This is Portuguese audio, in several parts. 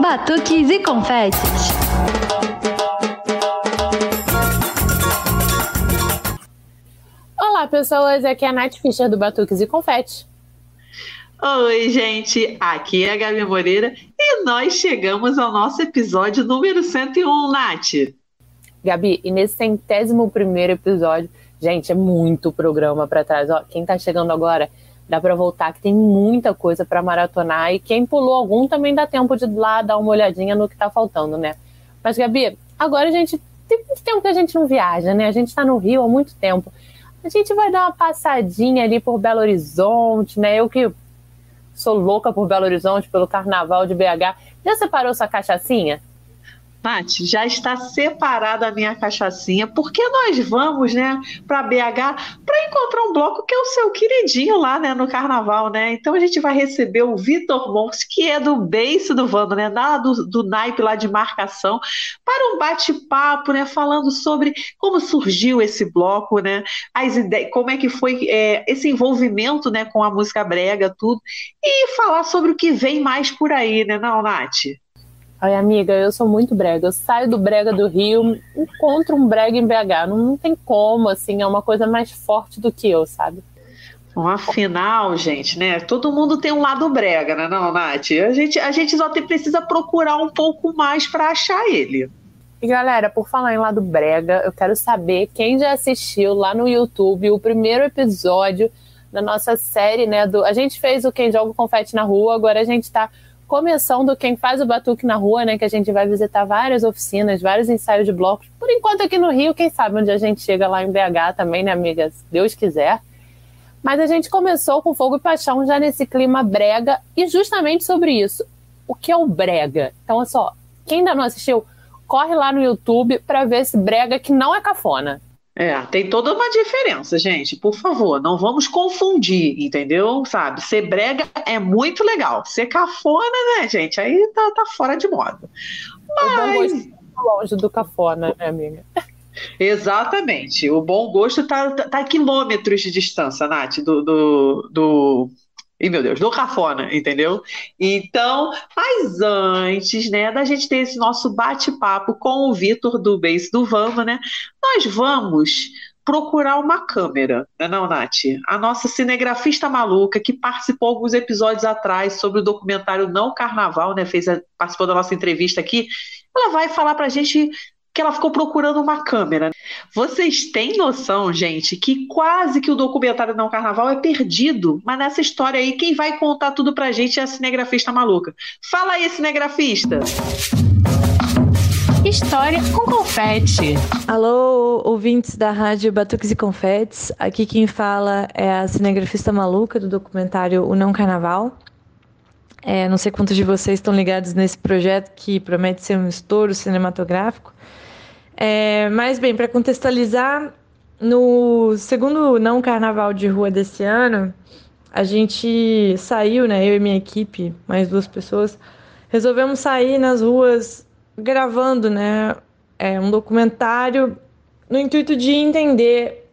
Batuques e confetes. Olá, pessoas. Aqui é a Nath Fischer do Batuques e Confetes. Oi, gente. Aqui é a Gabi Moreira e nós chegamos ao nosso episódio número 101, Nath. Gabi, e nesse centésimo primeiro episódio, gente, é muito programa para trás. Ó, quem tá chegando agora, dá para voltar, que tem muita coisa para maratonar. E quem pulou algum também dá tempo de lá dar uma olhadinha no que tá faltando, né? Mas, Gabi, agora a gente. Tem muito tempo que a gente não viaja, né? A gente tá no Rio há muito tempo. A gente vai dar uma passadinha ali por Belo Horizonte, né? Eu que sou louca por Belo Horizonte, pelo carnaval de BH. Já separou sua cachaçinha? Nath, já está separada a minha cachaçinha, porque nós vamos, né, para BH para encontrar um bloco que é o seu queridinho lá, né, no carnaval, né? Então a gente vai receber o Vitor Mons, que é do beiço do Vando, né, lá do, do naipe lá de marcação, para um bate-papo, né, falando sobre como surgiu esse bloco, né, as ideias, como é que foi é, esse envolvimento, né, com a música brega, tudo, e falar sobre o que vem mais por aí, né, não, Nath? Ai, amiga, eu sou muito brega. Eu saio do brega do Rio, encontro um brega em BH. Não, não tem como, assim, é uma coisa mais forte do que eu, sabe? Bom, afinal, gente, né? Todo mundo tem um lado brega, né, não, Nath? A gente, a gente só tem, precisa procurar um pouco mais para achar ele. E galera, por falar em lado brega, eu quero saber quem já assistiu lá no YouTube o primeiro episódio da nossa série, né? Do, a gente fez o Quem Joga Confete na Rua, agora a gente tá começando quem faz o batuque na rua, né? Que a gente vai visitar várias oficinas, vários ensaios de blocos. Por enquanto aqui no Rio, quem sabe onde a gente chega lá em BH também, né, amiga? Se Deus quiser. Mas a gente começou com Fogo e Paixão já nesse clima brega e justamente sobre isso. O que é o brega? Então, olha só, quem ainda não assistiu, corre lá no YouTube para ver esse brega que não é cafona. É, tem toda uma diferença, gente. Por favor, não vamos confundir, entendeu? Sabe? Ser brega é muito legal. Ser cafona, né, gente? Aí tá, tá fora de moda. Mas. O bom longe do cafona, né, amiga? Exatamente. O bom gosto tá, tá, tá a quilômetros de distância, Nath, do, do, do e meu Deus, do cafona, entendeu? Então, mas antes, né, da gente ter esse nosso bate-papo com o Vitor do Base do Vamos, né, nós vamos procurar uma câmera, né, não, Nath? A nossa cinegrafista maluca que participou alguns episódios atrás sobre o documentário Não Carnaval, né, fez a, participou da nossa entrevista aqui, ela vai falar pra gente que ela ficou procurando uma câmera. Vocês têm noção, gente, que quase que o documentário Não Carnaval é perdido, mas nessa história aí, quem vai contar tudo pra gente é a cinegrafista maluca. Fala aí, cinegrafista! História com confete. Alô, ouvintes da rádio Batuques e Confetes. Aqui quem fala é a cinegrafista maluca do documentário O Não Carnaval. É, não sei quantos de vocês estão ligados nesse projeto que promete ser um estouro cinematográfico. É, mas bem, para contextualizar, no segundo não carnaval de rua desse ano, a gente saiu, né? Eu e minha equipe, mais duas pessoas, resolvemos sair nas ruas gravando, né? É, um documentário no intuito de entender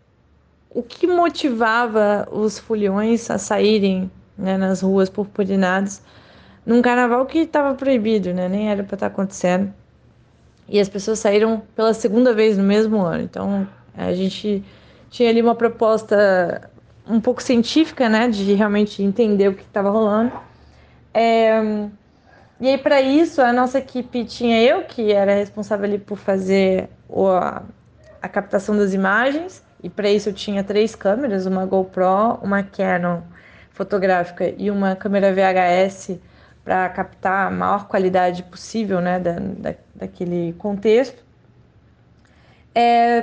o que motivava os foliões a saírem né, nas ruas purpurinadas num carnaval que estava proibido, né? Nem era para estar tá acontecendo e as pessoas saíram pela segunda vez no mesmo ano. Então a gente tinha ali uma proposta um pouco científica, né, de realmente entender o que estava rolando. É, e aí para isso a nossa equipe tinha eu que era responsável ali por fazer a, a captação das imagens e para isso eu tinha três câmeras, uma GoPro, uma Canon fotográfica e uma câmera VHS para captar a maior qualidade possível né, da, da, daquele contexto. É,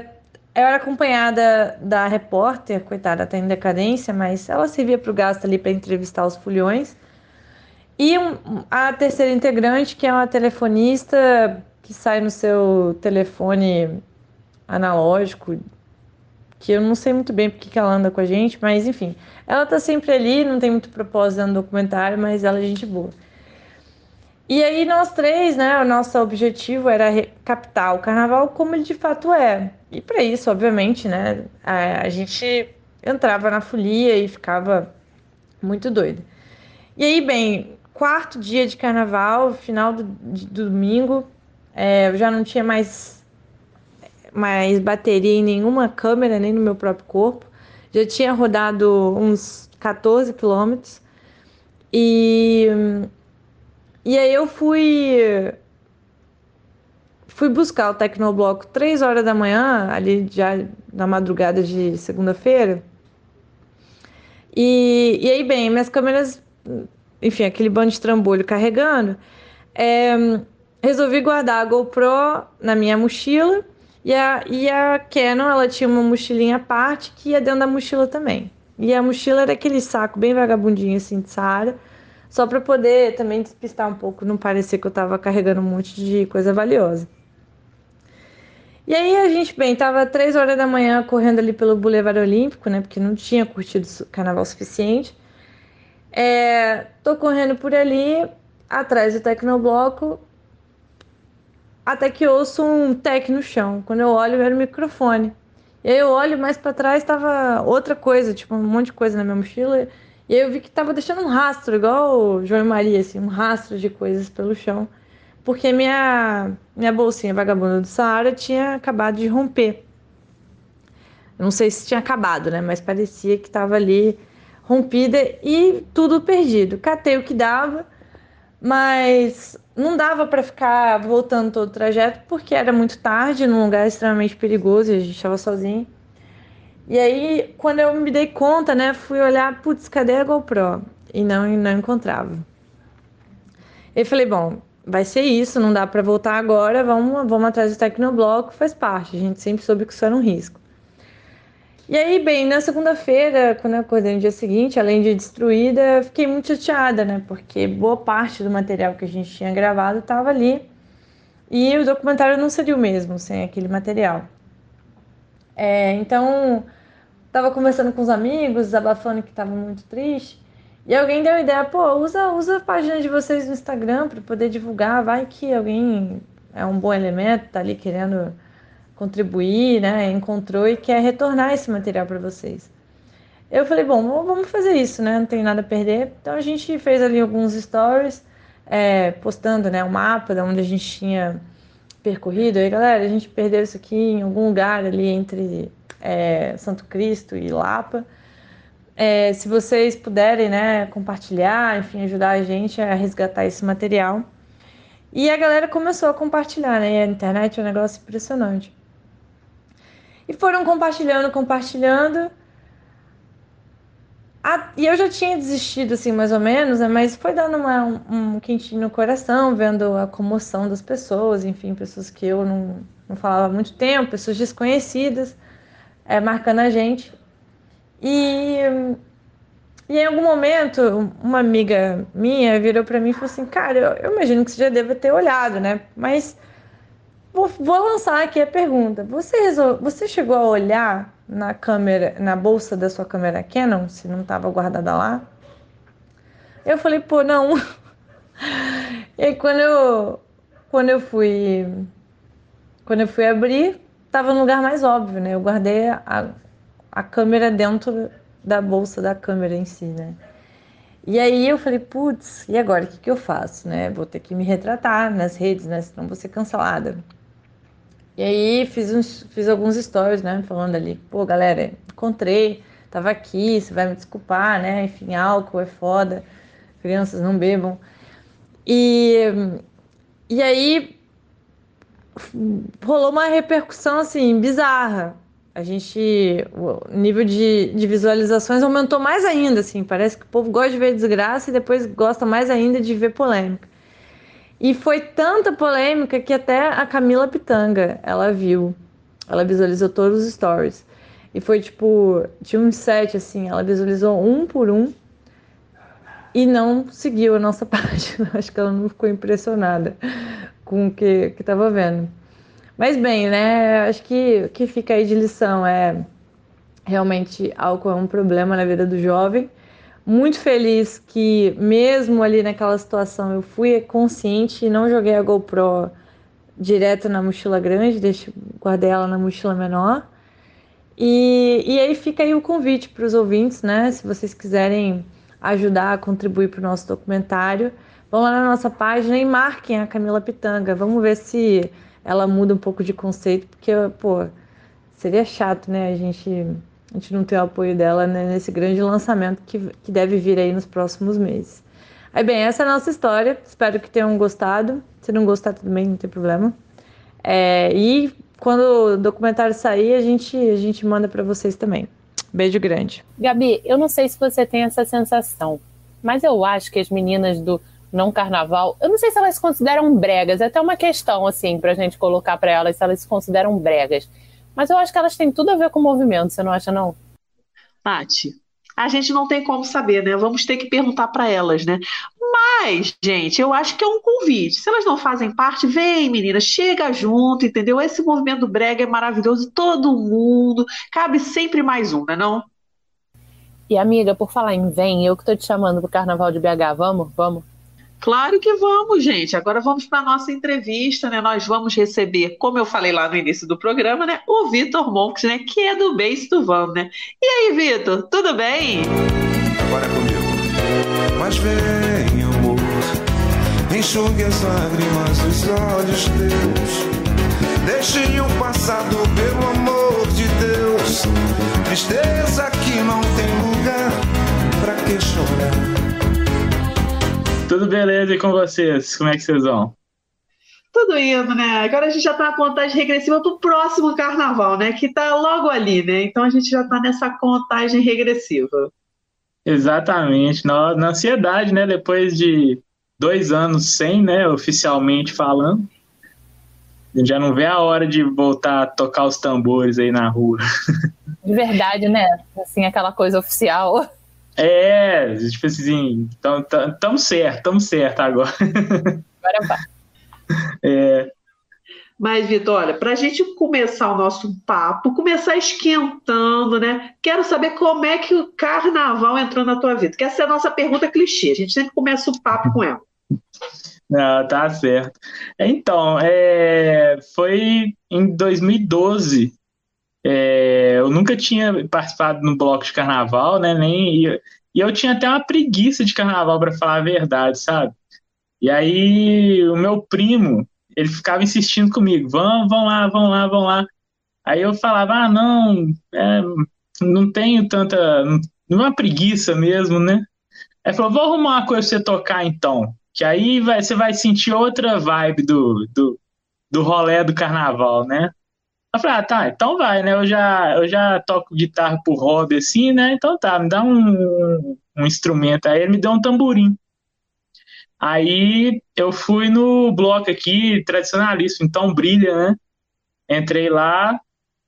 eu era acompanhada da repórter, coitada, está em decadência, mas ela servia para o gasto ali para entrevistar os fulhões. E um, a terceira integrante, que é uma telefonista que sai no seu telefone analógico, que eu não sei muito bem porque que ela anda com a gente, mas enfim, ela tá sempre ali, não tem muito propósito no documentário, mas ela é gente boa. E aí nós três, né, o nosso objetivo era captar o carnaval como ele de fato é. E para isso, obviamente, né, a, a, gente entrava na folia e ficava muito doido. E aí, bem, quarto dia de carnaval, final do, de, do domingo. É, eu já não tinha mais, mais bateria em nenhuma câmera, nem no meu próprio corpo. Já tinha rodado uns 14 quilômetros. E, e aí eu fui fui buscar o Tecnobloco três horas da manhã, ali já na madrugada de segunda-feira. E, e aí, bem, minhas câmeras, enfim, aquele bando de trambolho carregando, é, resolvi guardar a GoPro na minha mochila e a, e a Canon, ela tinha uma mochilinha à parte que ia dentro da mochila também. E a mochila era aquele saco bem vagabundinho assim de Saara, só para poder também despistar um pouco, não parecer que eu estava carregando um monte de coisa valiosa. E aí a gente, bem, tava três horas da manhã correndo ali pelo Boulevard Olímpico, né? Porque não tinha curtido carnaval suficiente. É, tô correndo por ali, atrás do Tecnobloco, até que ouço um tec no chão. Quando eu olho, era o microfone. E aí eu olho mais para trás, tava outra coisa, tipo um monte de coisa na minha mochila. E aí eu vi que tava deixando um rastro, igual o João Maria, assim, um rastro de coisas pelo chão porque minha, minha bolsinha vagabunda do Saara tinha acabado de romper. Não sei se tinha acabado, né? Mas parecia que estava ali rompida e tudo perdido. Catei o que dava, mas não dava para ficar voltando todo o trajeto porque era muito tarde, num lugar extremamente perigoso e a gente estava sozinho. E aí, quando eu me dei conta, né, fui olhar, putz, cadê a GoPro? E não, não encontrava. Eu falei, bom, vai ser isso, não dá para voltar agora, vamos, vamos atrás do Tecnobloco, faz parte, a gente sempre soube que isso era um risco. E aí, bem, na segunda-feira, quando eu acordei no dia seguinte, além de destruída, fiquei muito chateada, né? Porque boa parte do material que a gente tinha gravado estava ali e o documentário não seria o mesmo sem aquele material. É, então, estava conversando com os amigos, desabafando que estava muito triste. E alguém deu a ideia, pô, usa, usa a página de vocês no Instagram para poder divulgar, vai que alguém é um bom elemento, tá ali querendo contribuir, né? Encontrou e quer retornar esse material para vocês. Eu falei, bom, vamos fazer isso, né? Não tem nada a perder. Então a gente fez ali alguns stories, é, postando, né, o mapa de onde a gente tinha percorrido. Aí, galera, a gente perdeu isso aqui em algum lugar ali entre é, Santo Cristo e Lapa. É, se vocês puderem, né, compartilhar, enfim, ajudar a gente a resgatar esse material. E a galera começou a compartilhar, né? A internet é um negócio impressionante. E foram compartilhando, compartilhando. e eu já tinha desistido, assim, mais ou menos, né? mas foi dando uma, um, um, quentinho no coração, vendo a comoção das pessoas, enfim, pessoas que eu não, não falava há muito tempo, pessoas desconhecidas, é, marcando a gente. E, e em algum momento, uma amiga minha virou para mim e falou assim: Cara, eu, eu, imagino que você já deva ter olhado, né? Mas vou, vou lançar aqui a pergunta: você, resol... você chegou a olhar na câmera, na bolsa da sua câmera Canon, se não estava guardada lá? Eu falei: Pô, não. e aí, quando eu, quando eu fui. Quando eu fui abrir, estava no lugar mais óbvio, né? Eu guardei a, a câmera dentro da bolsa da câmera em si, né? E aí eu falei, putz, e agora? O que, que eu faço, né? Vou ter que me retratar nas redes, né? Senão vou ser cancelada. E aí fiz, uns, fiz alguns stories, né? Falando ali, pô, galera, encontrei, tava aqui, você vai me desculpar, né? Enfim, álcool é foda, crianças não bebam. E, e aí rolou uma repercussão, assim, bizarra a gente o nível de, de visualizações aumentou mais ainda, assim, parece que o povo gosta de ver desgraça e depois gosta mais ainda de ver polêmica. E foi tanta polêmica que até a Camila Pitanga, ela viu, ela visualizou todos os stories. E foi tipo, tinha uns sete assim, ela visualizou um por um e não seguiu a nossa página. Acho que ela não ficou impressionada com o que, que tava vendo. Mas bem, né? Acho que o que fica aí de lição é realmente álcool é um problema na vida do jovem. Muito feliz que, mesmo ali naquela situação, eu fui consciente e não joguei a GoPro direto na mochila grande, deixei, guardei ela na mochila menor. E, e aí fica aí o convite para os ouvintes, né? Se vocês quiserem ajudar a contribuir para o nosso documentário, vão lá na nossa página e marquem a Camila Pitanga. Vamos ver se ela muda um pouco de conceito, porque, pô, seria chato, né? A gente, a gente não ter o apoio dela né, nesse grande lançamento que, que deve vir aí nos próximos meses. Aí, bem, essa é a nossa história. Espero que tenham gostado. Se não gostar, tudo bem, não tem problema. É, e quando o documentário sair, a gente, a gente manda para vocês também. Beijo grande. Gabi, eu não sei se você tem essa sensação, mas eu acho que as meninas do não carnaval, eu não sei se elas se consideram bregas, é até uma questão assim pra gente colocar para elas se elas se consideram bregas. Mas eu acho que elas têm tudo a ver com o movimento, você não acha não? Tati, a gente não tem como saber, né? Vamos ter que perguntar para elas, né? Mas, gente, eu acho que é um convite. Se elas não fazem parte, vem, menina, chega junto, entendeu? Esse movimento do brega é maravilhoso, todo mundo, cabe sempre mais um, né não? E amiga, por falar em vem, eu que tô te chamando pro Carnaval de BH, vamos? Vamos? Claro que vamos, gente. Agora vamos para nossa entrevista, né? Nós vamos receber, como eu falei lá no início do programa, né? O Vitor Monks, né? Que é do Base do Van, né? E aí, Vitor, tudo bem? Agora é comigo. Mas vem, amor, enxugue as lágrimas dos olhos teus. Deixe o passado, pelo amor de Deus. Tristeza que não tem lugar pra que chorar. Tudo beleza e com vocês? Como é que vocês vão? Tudo indo, né? Agora a gente já tá na contagem regressiva pro próximo carnaval, né? Que tá logo ali, né? Então a gente já tá nessa contagem regressiva. Exatamente. Na, na ansiedade, né? Depois de dois anos sem, né? Oficialmente falando. A gente já não vê a hora de voltar a tocar os tambores aí na rua. De verdade, né? Assim, aquela coisa oficial. É, tipo assim, tão, tão, tão certo, tão certo agora. Agora vai. É. Mas, Vitor, olha, para a gente começar o nosso papo, começar esquentando, né? Quero saber como é que o carnaval entrou na tua vida. Que essa é a nossa pergunta clichê. A gente sempre começa o papo com ela. Não, tá certo. Então, é, foi em 2012 é, eu nunca tinha participado no bloco de carnaval, né? Nem, e, e eu tinha até uma preguiça de carnaval, para falar a verdade, sabe? E aí o meu primo, ele ficava insistindo comigo, vão, vão lá, vão lá, vão lá. Aí eu falava, ah, não, é, não tenho tanta, não é uma preguiça mesmo, né? Aí falou, vou arrumar uma coisa pra você tocar então, que aí vai, você vai sentir outra vibe do, do, do rolê do carnaval, né? Eu falei, ah, tá, então vai, né? Eu já, eu já toco guitarra por hobby, assim, né? Então tá, me dá um, um instrumento. Aí ele me deu um tamborim. Aí eu fui no bloco aqui, tradicionalista, então brilha, né? Entrei lá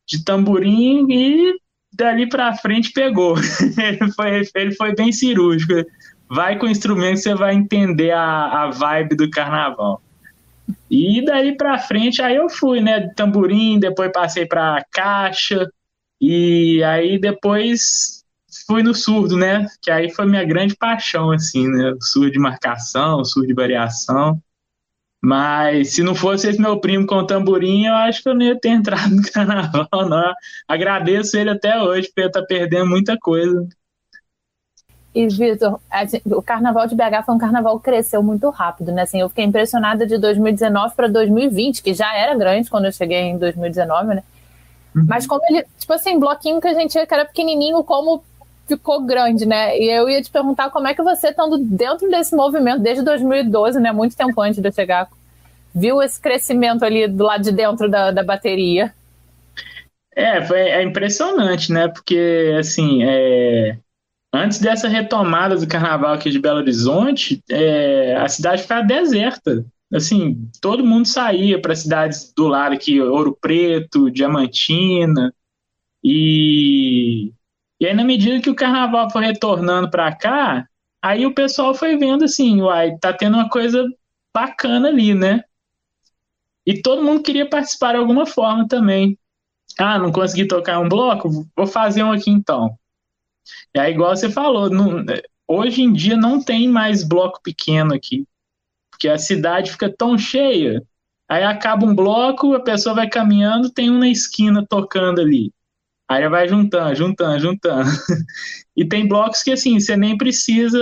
de tamborim e dali pra frente pegou. ele, foi, ele foi bem cirúrgico. Vai com o instrumento, você vai entender a, a vibe do carnaval. E daí para frente, aí eu fui, né, de tamborim, depois passei para caixa, e aí depois fui no surdo, né, que aí foi minha grande paixão, assim, né, o surdo de marcação, o surdo de variação. Mas se não fosse esse meu primo com tamborim, eu acho que eu não ia ter entrado no carnaval, não. Agradeço ele até hoje, porque ele tá perdendo muita coisa. E, Vitor, assim, o carnaval de BH foi um carnaval que cresceu muito rápido, né? Assim, eu fiquei impressionada de 2019 para 2020, que já era grande quando eu cheguei em 2019, né? Uhum. Mas como ele, tipo assim, bloquinho que a gente que era pequenininho, como ficou grande, né? E eu ia te perguntar como é que você, estando dentro desse movimento desde 2012, né? Muito tempo antes de eu chegar, viu esse crescimento ali do lado de dentro da, da bateria? É, foi, é impressionante, né? Porque, assim, é antes dessa retomada do carnaval aqui de Belo Horizonte, é, a cidade ficava deserta. Assim, todo mundo saía para cidades do lado aqui, Ouro Preto, Diamantina. E, e aí, na medida que o carnaval foi retornando para cá, aí o pessoal foi vendo assim, uai, tá tendo uma coisa bacana ali, né? E todo mundo queria participar de alguma forma também. Ah, não consegui tocar um bloco? Vou fazer um aqui então. É igual você falou, não, hoje em dia não tem mais bloco pequeno aqui, porque a cidade fica tão cheia. Aí acaba um bloco, a pessoa vai caminhando, tem um na esquina tocando ali. Aí vai juntando, juntando, juntando. e tem blocos que assim, você nem precisa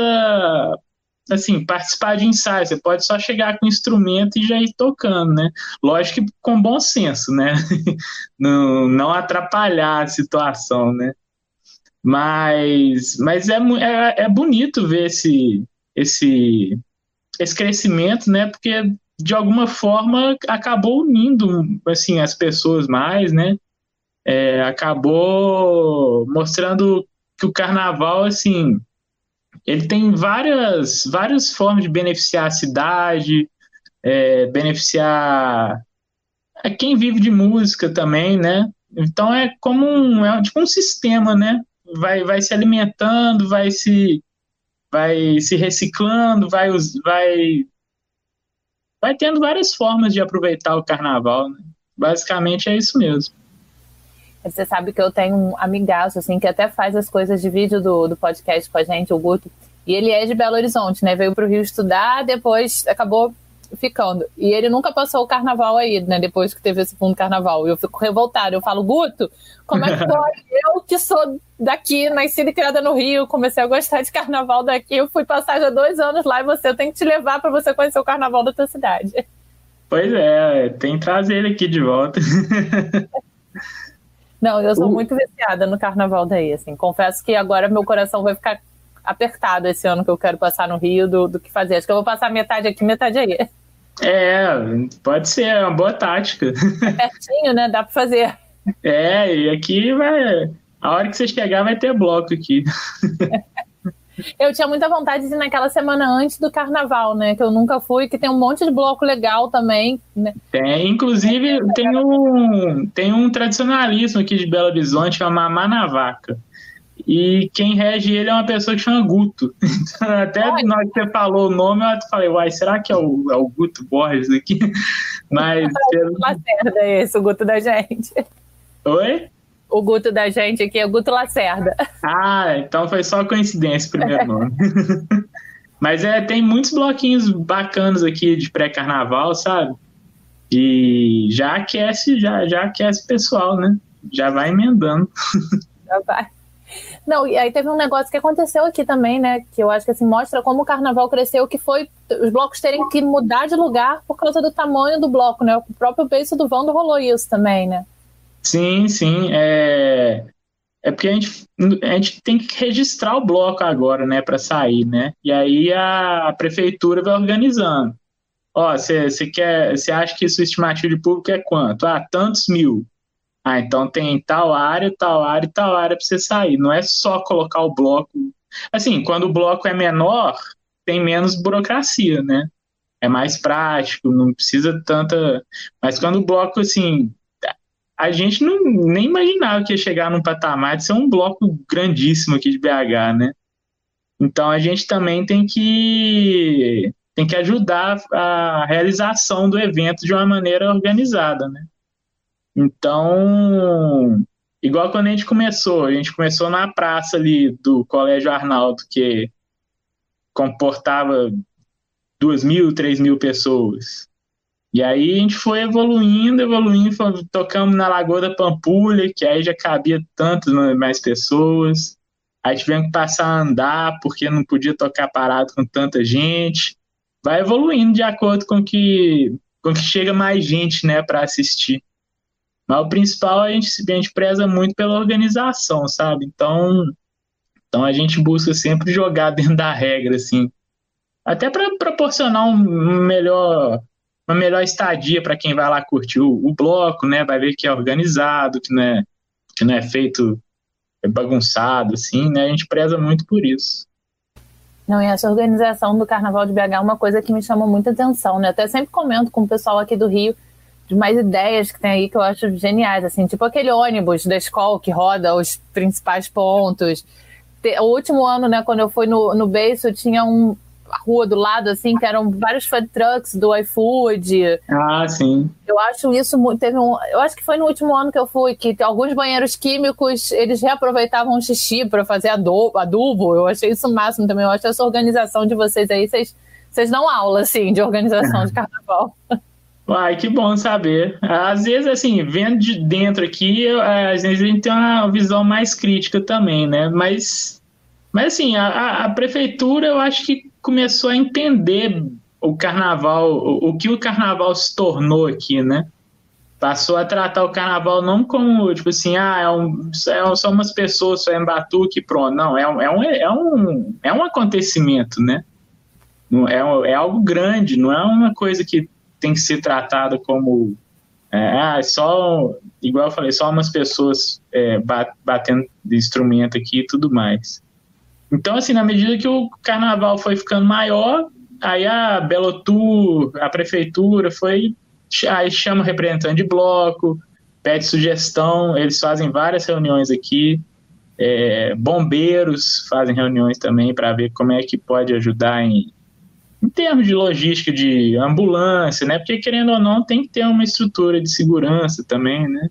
assim, participar de ensaio, você pode só chegar com instrumento e já ir tocando, né? Lógico que com bom senso, né? não, não atrapalhar a situação, né? Mas, mas é, é, é bonito ver esse, esse, esse crescimento, né? Porque de alguma forma acabou unindo assim as pessoas mais, né? É, acabou mostrando que o carnaval assim ele tem várias várias formas de beneficiar a cidade, é, beneficiar quem vive de música também, né? Então é como um é tipo um sistema, né? Vai, vai se alimentando, vai se vai se reciclando, vai vai vai tendo várias formas de aproveitar o carnaval. Né? Basicamente é isso mesmo. Você sabe que eu tenho um amigaço, assim, que até faz as coisas de vídeo do, do podcast com a gente, o Guto. E ele é de Belo Horizonte, né? Veio para o Rio estudar, depois acabou ficando. E ele nunca passou o carnaval aí, né? Depois que teve esse segundo carnaval. Eu fico revoltada. Eu falo, Guto, como é que pode? eu que sou daqui, nascida e criada no Rio, comecei a gostar de carnaval daqui. Eu fui passar já dois anos lá e você tem que te levar para você conhecer o carnaval da tua cidade. Pois é, tem que trazer ele aqui de volta. Não, eu sou uh. muito viciada no carnaval daí, assim. Confesso que agora meu coração vai ficar apertado esse ano que eu quero passar no Rio do, do que fazer. Acho que eu vou passar metade aqui, metade aí. É, pode ser, é uma boa tática. É pertinho, né? Dá pra fazer. É, e aqui vai. A hora que você chegar vai ter bloco aqui. Eu tinha muita vontade de ir naquela semana antes do carnaval, né? Que eu nunca fui, que tem um monte de bloco legal também. Né? Tem, inclusive tem um, tem um tradicionalismo aqui de Belo Horizonte, que é Mamá na Vaca. E quem rege ele é uma pessoa que chama Guto. Então, até na hora que você falou o nome, eu falei, uai, será que é o, é o Guto Borges aqui? Mas. É o Lacerda, esse, o Guto da gente. Oi? O Guto da gente aqui é o Guto Lacerda. Ah, então foi só coincidência o primeiro nome. Mas é, tem muitos bloquinhos bacanas aqui de pré-carnaval, sabe? E já aquece, já, já aquece o pessoal, né? Já vai emendando. Já vai. Não, e aí teve um negócio que aconteceu aqui também, né? Que eu acho que assim mostra como o carnaval cresceu, que foi os blocos terem que mudar de lugar por causa do tamanho do bloco, né? O próprio beijo do Vando rolou isso também, né? Sim, sim. É, é porque a gente, a gente tem que registrar o bloco agora, né, para sair, né? E aí a, prefeitura vai organizando. Ó, você quer, você acha que sua estimativa de público é quanto? Ah, tantos mil. Ah, então tem tal área, tal área tal área para você sair. Não é só colocar o bloco. Assim, quando o bloco é menor, tem menos burocracia, né? É mais prático, não precisa tanta. Mas quando o bloco, assim, a gente não, nem imaginava que ia chegar num patamar de ser um bloco grandíssimo aqui de BH, né? Então a gente também tem que tem que ajudar a realização do evento de uma maneira organizada, né? Então, igual quando a gente começou, a gente começou na praça ali do Colégio Arnaldo, que comportava duas mil, três mil pessoas. E aí a gente foi evoluindo, evoluindo, tocamos na Lagoa da Pampulha, que aí já cabia tantas mais pessoas. Aí tivemos que passar a andar, porque não podia tocar parado com tanta gente. Vai evoluindo de acordo com que, com que chega mais gente né, para assistir. Mas o principal a gente, a gente preza muito pela organização, sabe? Então, então a gente busca sempre jogar dentro da regra, assim. Até para proporcionar um melhor uma melhor estadia para quem vai lá curtir o, o, bloco, né? Vai ver que é organizado, que não é, que não é feito bagunçado, assim, né? A gente preza muito por isso. Não, e essa organização do Carnaval de BH é uma coisa que me chama muita atenção, né? Até sempre comento com o pessoal aqui do Rio de mais ideias que tem aí que eu acho geniais, assim, tipo aquele ônibus da escola que roda os principais pontos. O último ano, né, quando eu fui no, no Beiço, tinha um, rua do lado, assim, que eram vários food trucks do iFood. Ah, sim. Eu acho isso teve um, eu acho que foi no último ano que eu fui que alguns banheiros químicos eles reaproveitavam o xixi para fazer adubo, adubo. Eu achei isso o máximo também. Eu acho essa organização de vocês aí, vocês vocês dão aula assim de organização de carnaval. Uai, que bom saber. Às vezes, assim, vendo de dentro aqui, às vezes a gente tem uma visão mais crítica também, né? Mas, mas assim, a, a prefeitura, eu acho que começou a entender o carnaval, o, o que o carnaval se tornou aqui, né? Passou a tratar o carnaval não como, tipo assim, ah, é, um, é só umas pessoas, só é batuque, pronto. Não, é um, é um, é um, é um acontecimento, né? É, é algo grande, não é uma coisa que tem que ser tratada como é, ah, só, igual eu falei, só umas pessoas é, batendo de instrumento aqui e tudo mais. Então, assim, na medida que o carnaval foi ficando maior, aí a Belotur, a prefeitura foi, aí chama representante de bloco, pede sugestão, eles fazem várias reuniões aqui, é, bombeiros fazem reuniões também para ver como é que pode ajudar em em termos de logística de ambulância, né? Porque querendo ou não tem que ter uma estrutura de segurança também, né?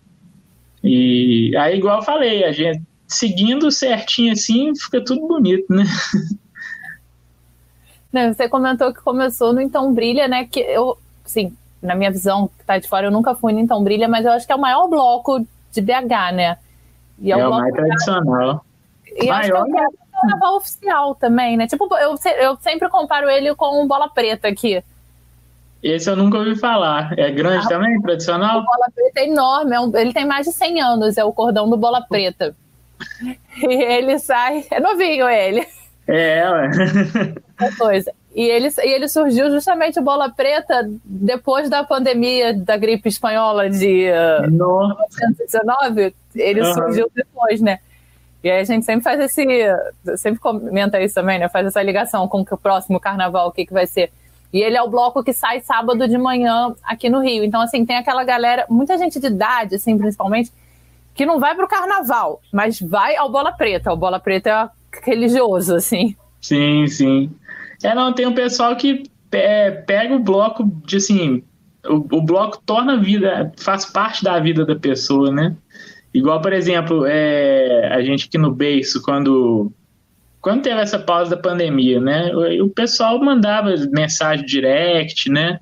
E aí, igual eu falei, a gente seguindo certinho assim, fica tudo bonito, né? Não, você comentou que começou no Então Brilha, né? Que eu, sim, na minha visão, que tá de fora, eu nunca fui no Então Brilha, mas eu acho que é o maior bloco de BH, né? E é, é o, o mais tradicional. E Maior, acho que é carnaval oficial também, né? Tipo, eu, eu sempre comparo ele com o Bola Preta aqui. Esse eu nunca ouvi falar. É grande ah, também, tradicional? O Bola Preta é enorme, é um, ele tem mais de 100 anos, é o cordão do Bola Preta. E ele sai. É novinho ele. É, ué. coisa. E ele, e ele surgiu justamente o Bola Preta depois da pandemia da gripe espanhola de uh, 1919. Ele uhum. surgiu depois, né? E aí a gente sempre faz esse. Sempre comenta isso também, né? Faz essa ligação com o próximo carnaval, o que, que vai ser. E ele é o bloco que sai sábado de manhã aqui no Rio. Então, assim, tem aquela galera, muita gente de idade, assim, principalmente, que não vai pro carnaval, mas vai ao Bola Preta. O Bola Preta é religioso, assim. Sim, sim. É, não, tem um pessoal que é, pega o bloco de, assim, o, o bloco torna a vida, faz parte da vida da pessoa, né? Igual, por exemplo, é, a gente aqui no Beiço, quando, quando teve essa pausa da pandemia, né? O, o pessoal mandava mensagem direct, né?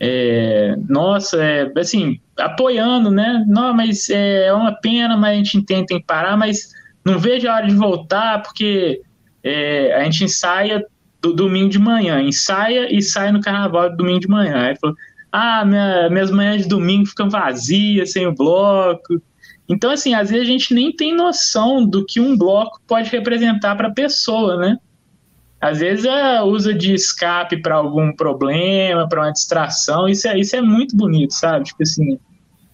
É, nossa, é, assim, apoiando, né? Não, mas é, é uma pena, mas a gente entende, tem que parar, mas não vejo a hora de voltar, porque é, a gente ensaia do domingo de manhã, ensaia e sai no carnaval do domingo de manhã. Aí falou, ah, minha, minhas manhãs de domingo ficam vazias, sem o bloco. Então, assim, às vezes a gente nem tem noção do que um bloco pode representar para a pessoa, né? Às vezes é, usa de escape para algum problema, para uma distração, isso é, isso é muito bonito, sabe? Tipo assim,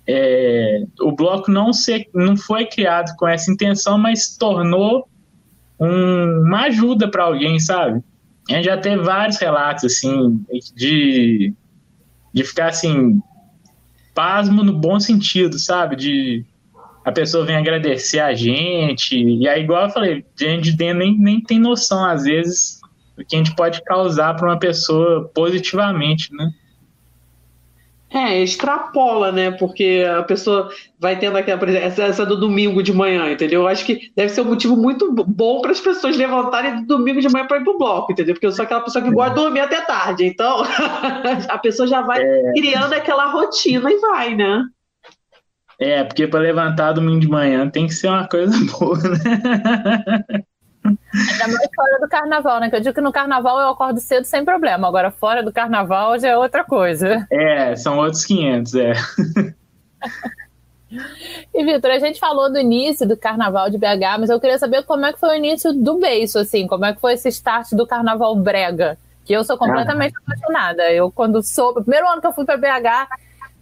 é, o bloco não, ser, não foi criado com essa intenção, mas tornou um, uma ajuda para alguém, sabe? A gente já teve vários relatos, assim, de, de ficar, assim, pasmo no bom sentido, sabe? De a pessoa vem agradecer a gente. E aí, igual eu falei, a gente nem, nem tem noção, às vezes, do que a gente pode causar para uma pessoa positivamente, né? É, extrapola, né? Porque a pessoa vai tendo aquela, essa, essa do domingo de manhã, entendeu? Eu acho que deve ser um motivo muito bom para as pessoas levantarem do domingo de manhã para ir pro bloco, entendeu? Porque eu sou aquela pessoa que gosta de dormir até tarde. Então, a pessoa já vai é. criando aquela rotina e vai, né? É, porque para levantar domingo de manhã tem que ser uma coisa boa, né? Ainda mais fora do carnaval, né? Que eu digo que no carnaval eu acordo cedo sem problema. Agora, fora do carnaval já é outra coisa. É, são outros 500, é. E, Vitor, a gente falou do início do carnaval de BH, mas eu queria saber como é que foi o início do beiço, assim, como é que foi esse start do carnaval brega, que eu sou completamente ah. apaixonada. Eu, quando sou, o primeiro ano que eu fui para BH,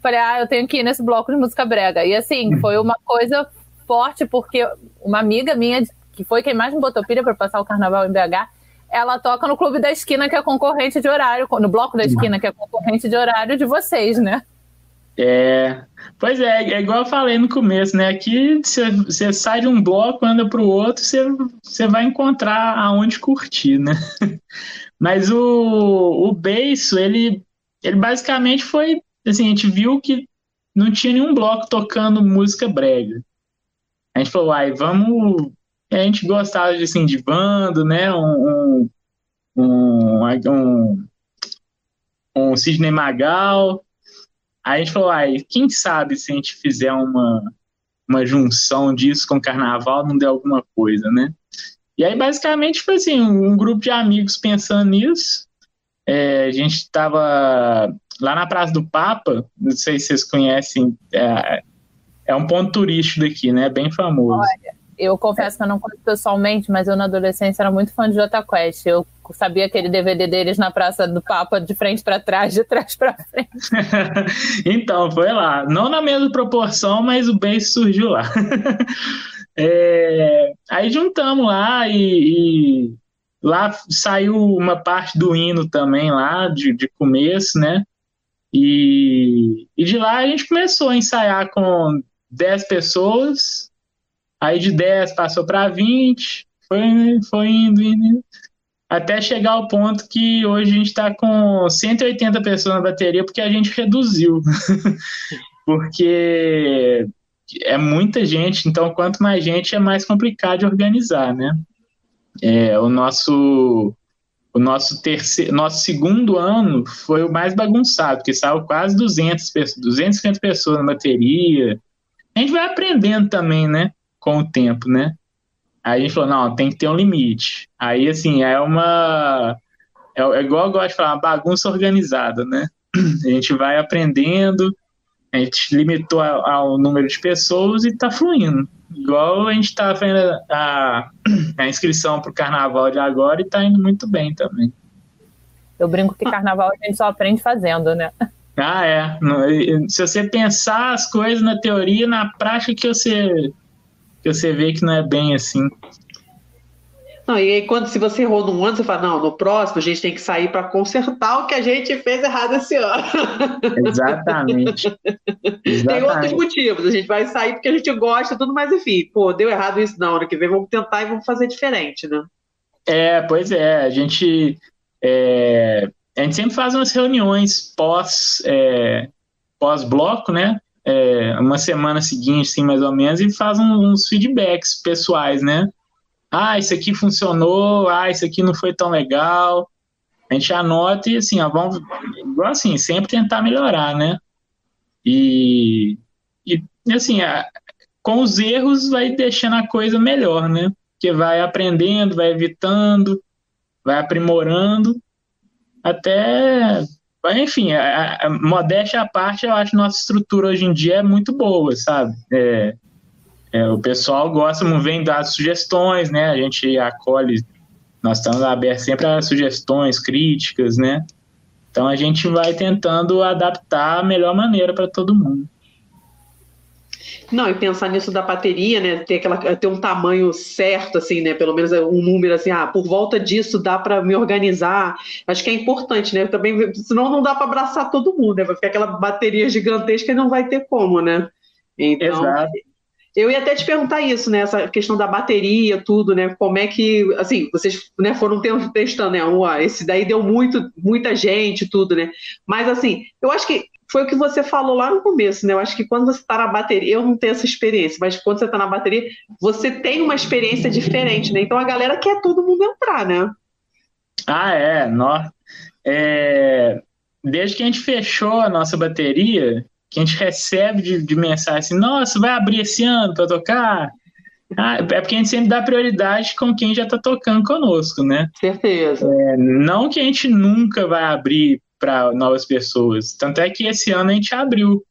falei, ah, eu tenho que ir nesse bloco de música brega. E assim, foi uma coisa forte, porque uma amiga minha, que foi quem mais me botou pilha para passar o carnaval em BH, ela toca no Clube da Esquina, que é concorrente de horário, no Bloco da Esquina, que é concorrente de horário de vocês, né? É, pois é, é igual eu falei no começo, né? Aqui você sai de um bloco, anda para o outro, você vai encontrar aonde curtir, né? Mas o, o beiço, ele, ele basicamente foi assim, a gente viu que não tinha nenhum bloco tocando música brega. A gente falou, ai, vamos. A gente gostava de, assim, de bando, né? Um, um, um, um Sidney Magal. Aí a gente falou, ai, quem sabe se a gente fizer uma, uma junção disso com carnaval, não der alguma coisa, né? E aí, basicamente, foi assim, um grupo de amigos pensando nisso. É, a gente estava lá na Praça do Papa, não sei se vocês conhecem, é, é um ponto turístico daqui, né? Bem famoso. Olha, eu confesso que eu não conheço pessoalmente, mas eu na adolescência era muito fã de Jota Quest. Eu sabia aquele DVD deles na Praça do Papa de frente para trás, de trás para frente. então, foi lá. Não na mesma proporção, mas o beijo surgiu lá. é, aí juntamos lá e, e, lá saiu uma parte do hino também lá, de, de começo, né? E, e de lá a gente começou a ensaiar com 10 pessoas, aí de 10 passou para 20, foi, foi indo, indo, até chegar ao ponto que hoje a gente está com 180 pessoas na bateria, porque a gente reduziu. porque é muita gente, então quanto mais gente é mais complicado de organizar, né? É, o nosso o nosso terceiro, nosso segundo ano foi o mais bagunçado, porque saiu quase 200 pessoas, 250 pessoas na bateria. A gente vai aprendendo também, né, com o tempo, né? Aí a gente falou, não, tem que ter um limite. Aí, assim, é uma. É, é igual eu gosto de falar, bagunça organizada, né? A gente vai aprendendo, a gente limitou ao número de pessoas e tá fluindo. Igual a gente está vendo a, a inscrição para o carnaval de agora e está indo muito bem também. Eu brinco que carnaval a gente só aprende fazendo, né? Ah, é. Se você pensar as coisas na teoria, na prática que você, que você vê que não é bem assim. Não, e aí, quando se você errou num ano, você fala, não, no próximo a gente tem que sair para consertar o que a gente fez errado esse ano. Exatamente. Exatamente. Tem outros motivos, a gente vai sair porque a gente gosta, tudo, mas enfim, pô, deu errado isso, não, ano que vem vamos tentar e vamos fazer diferente, né? É, pois é, a gente, é, a gente sempre faz umas reuniões pós, é, pós-bloco, né? É, uma semana seguinte, sim, mais ou menos, e faz uns feedbacks pessoais, né? Ah, isso aqui funcionou, ah, isso aqui não foi tão legal. A gente anota e assim, ó, vamos, assim, sempre tentar melhorar, né? E, e assim, a, com os erros vai deixando a coisa melhor, né? Porque vai aprendendo, vai evitando, vai aprimorando, até, enfim, a, a, modéstia à parte, eu acho que nossa estrutura hoje em dia é muito boa, sabe? É, é, o pessoal gosta, vem dar sugestões, né? A gente acolhe, nós estamos abertos sempre a sugestões, críticas, né? Então a gente vai tentando adaptar a melhor maneira para todo mundo. Não, e pensar nisso da bateria, né? Ter, aquela, ter um tamanho certo, assim, né? Pelo menos um número assim, ah, por volta disso dá para me organizar. Acho que é importante, né? Também, senão não dá para abraçar todo mundo, né? Vai ficar aquela bateria gigantesca e não vai ter como, né? Então, Exato. Eu ia até te perguntar isso, né? Essa questão da bateria, tudo, né? Como é que, assim, vocês né, foram testando, né? Ué, esse daí deu muito, muita gente, tudo, né? Mas, assim, eu acho que foi o que você falou lá no começo, né? Eu acho que quando você está na bateria, eu não tenho essa experiência, mas quando você está na bateria, você tem uma experiência diferente, né? Então a galera quer todo mundo entrar, né? Ah, é. Nós, é... Desde que a gente fechou a nossa bateria, que a gente recebe de, de mensagem assim, nossa, vai abrir esse ano para tocar? Ah, é porque a gente sempre dá prioridade com quem já está tocando conosco, né? Certeza. É, não que a gente nunca vai abrir para novas pessoas. Tanto é que esse ano a gente abriu,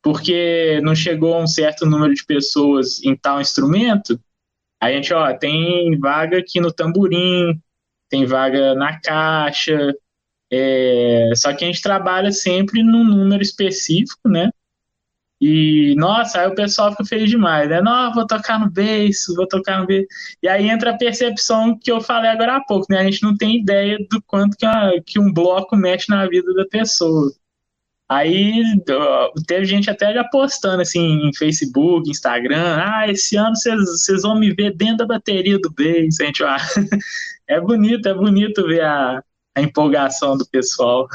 porque não chegou um certo número de pessoas em tal instrumento. A gente, ó, tem vaga aqui no tamborim, tem vaga na caixa, é, só que a gente trabalha sempre num número específico, né? E, nossa, aí o pessoal fica feliz demais, né? Não, vou tocar no bass, vou tocar no bass. E aí entra a percepção que eu falei agora há pouco, né? A gente não tem ideia do quanto que, a, que um bloco mexe na vida da pessoa. Aí teve gente até já postando assim em Facebook, Instagram, ah, esse ano vocês vão me ver dentro da bateria do. A gente, ah, é bonito, é bonito ver a, a empolgação do pessoal.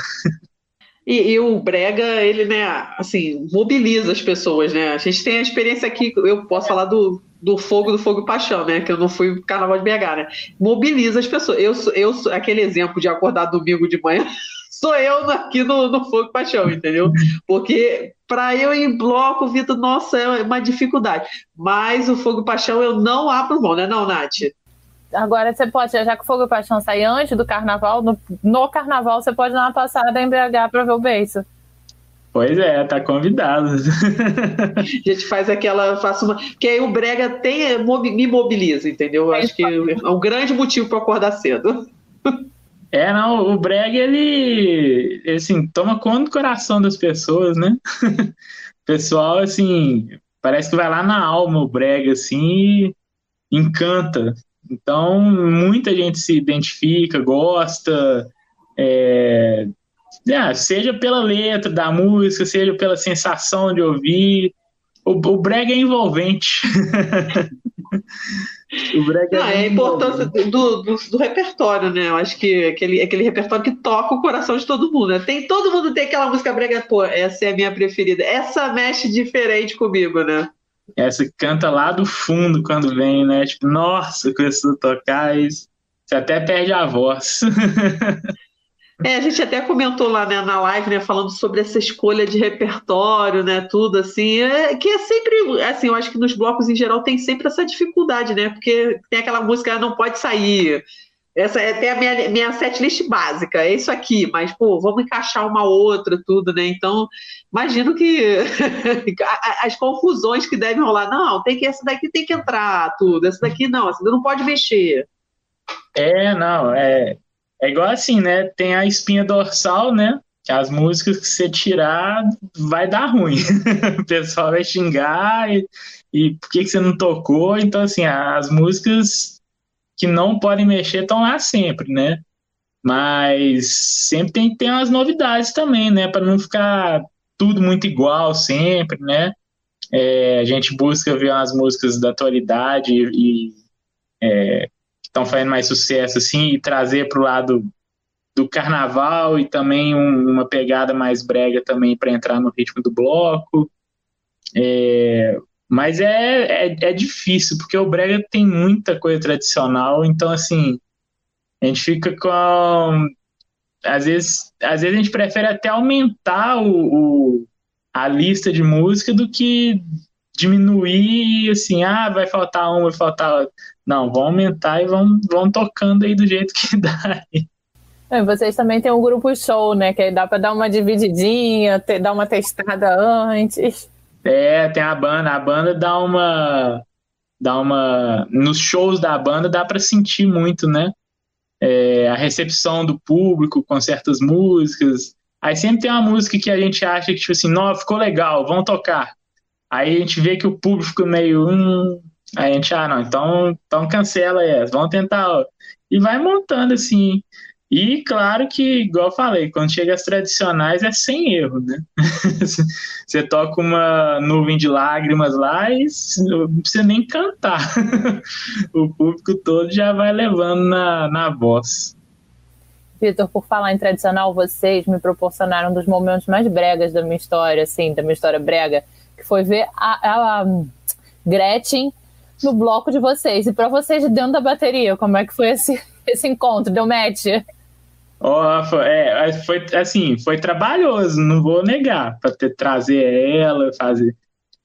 E, e, o Brega, ele, né, assim, mobiliza as pessoas, né? A gente tem a experiência aqui, eu posso falar do, do fogo, do fogo e paixão, né? Que eu não fui carnaval de BH, né? Mobiliza as pessoas. Eu, eu aquele exemplo de acordar domingo de manhã, sou eu aqui no, no fogo e paixão, entendeu? Porque para eu ir em bloco, Vitor, nossa, é uma dificuldade. Mas o fogo e paixão eu não abro mão, né, não, Nath? Agora você pode, já que Fogo e Paixão sair antes do carnaval, no, no carnaval você pode dar uma passada em BH pra ver o beijo. Pois é, tá convidado. a gente faz aquela, faça uma. Que aí o Brega tem, me mobiliza, entendeu? Eu acho que é um grande motivo para acordar cedo. É, não, o Brega, ele, assim, toma conta do coração das pessoas, né? o pessoal, assim, parece que vai lá na alma o Brega, assim, e encanta. Então, muita gente se identifica, gosta, é, é, seja pela letra da música, seja pela sensação de ouvir. O, o brega é envolvente. o brega Não, é, é a importância do, do, do, repertório, né? Eu acho que aquele, aquele repertório que toca o coração de todo mundo. Né? Tem, todo mundo tem aquela música brega, pô, essa é a minha preferida. Essa mexe diferente comigo, né? Essa canta lá do fundo quando vem, né? Tipo, nossa, começou a tocar você até perde a voz. É, a gente até comentou lá né, na live, né, falando sobre essa escolha de repertório, né, tudo assim, é, que é sempre, assim, eu acho que nos blocos em geral tem sempre essa dificuldade, né, porque tem aquela música não pode sair, essa é até a minha, minha setlist básica, é isso aqui, mas, pô, vamos encaixar uma outra, tudo, né, então, imagino que as confusões que devem rolar, não, tem que, essa daqui tem que entrar, tudo, essa daqui não, essa daqui não pode mexer. É, não, é, é igual assim, né? Tem a espinha dorsal, né? As músicas que você tirar vai dar ruim. o pessoal vai xingar e, e por que, que você não tocou? Então, assim, as músicas que não podem mexer estão lá sempre, né? Mas sempre tem que ter umas novidades também, né? Para não ficar tudo muito igual sempre, né? É, a gente busca ver umas músicas da atualidade e, é, estão fazendo mais sucesso, assim, e trazer para o lado do carnaval e também um, uma pegada mais brega também para entrar no ritmo do bloco. É, mas é, é, é, difícil, porque o brega tem muita coisa tradicional, então, assim, a gente fica com. Às vezes, às vezes a gente prefere até aumentar o, o a lista de música do que diminuir, assim, ah, vai faltar um, vai faltar não, vão aumentar e vão, vão tocando aí do jeito que dá. É, vocês também têm um grupo show, né? Que dá para dar uma divididinha, ter, dar uma testada antes. É, tem a banda. A banda dá uma. Dá uma. Nos shows da banda dá para sentir muito, né? É, a recepção do público com certas músicas. Aí sempre tem uma música que a gente acha que, tipo assim, não, ficou legal, vamos tocar. Aí a gente vê que o público fica meio. Hum, Aí a gente, ah, não, então, então cancela essa, vamos tentar. Ó. E vai montando assim. E claro que, igual eu falei, quando chega as tradicionais é sem erro, né? você toca uma nuvem de lágrimas lá e não precisa nem cantar. o público todo já vai levando na, na voz. Vitor, por falar em tradicional, vocês me proporcionaram um dos momentos mais bregas da minha história, assim, da minha história brega, que foi ver a, a Gretchen no bloco de vocês. E para vocês dentro da bateria, como é que foi esse, esse encontro? Deu match? Oh, foi, é, foi assim, foi trabalhoso, não vou negar, para trazer ela, fazer,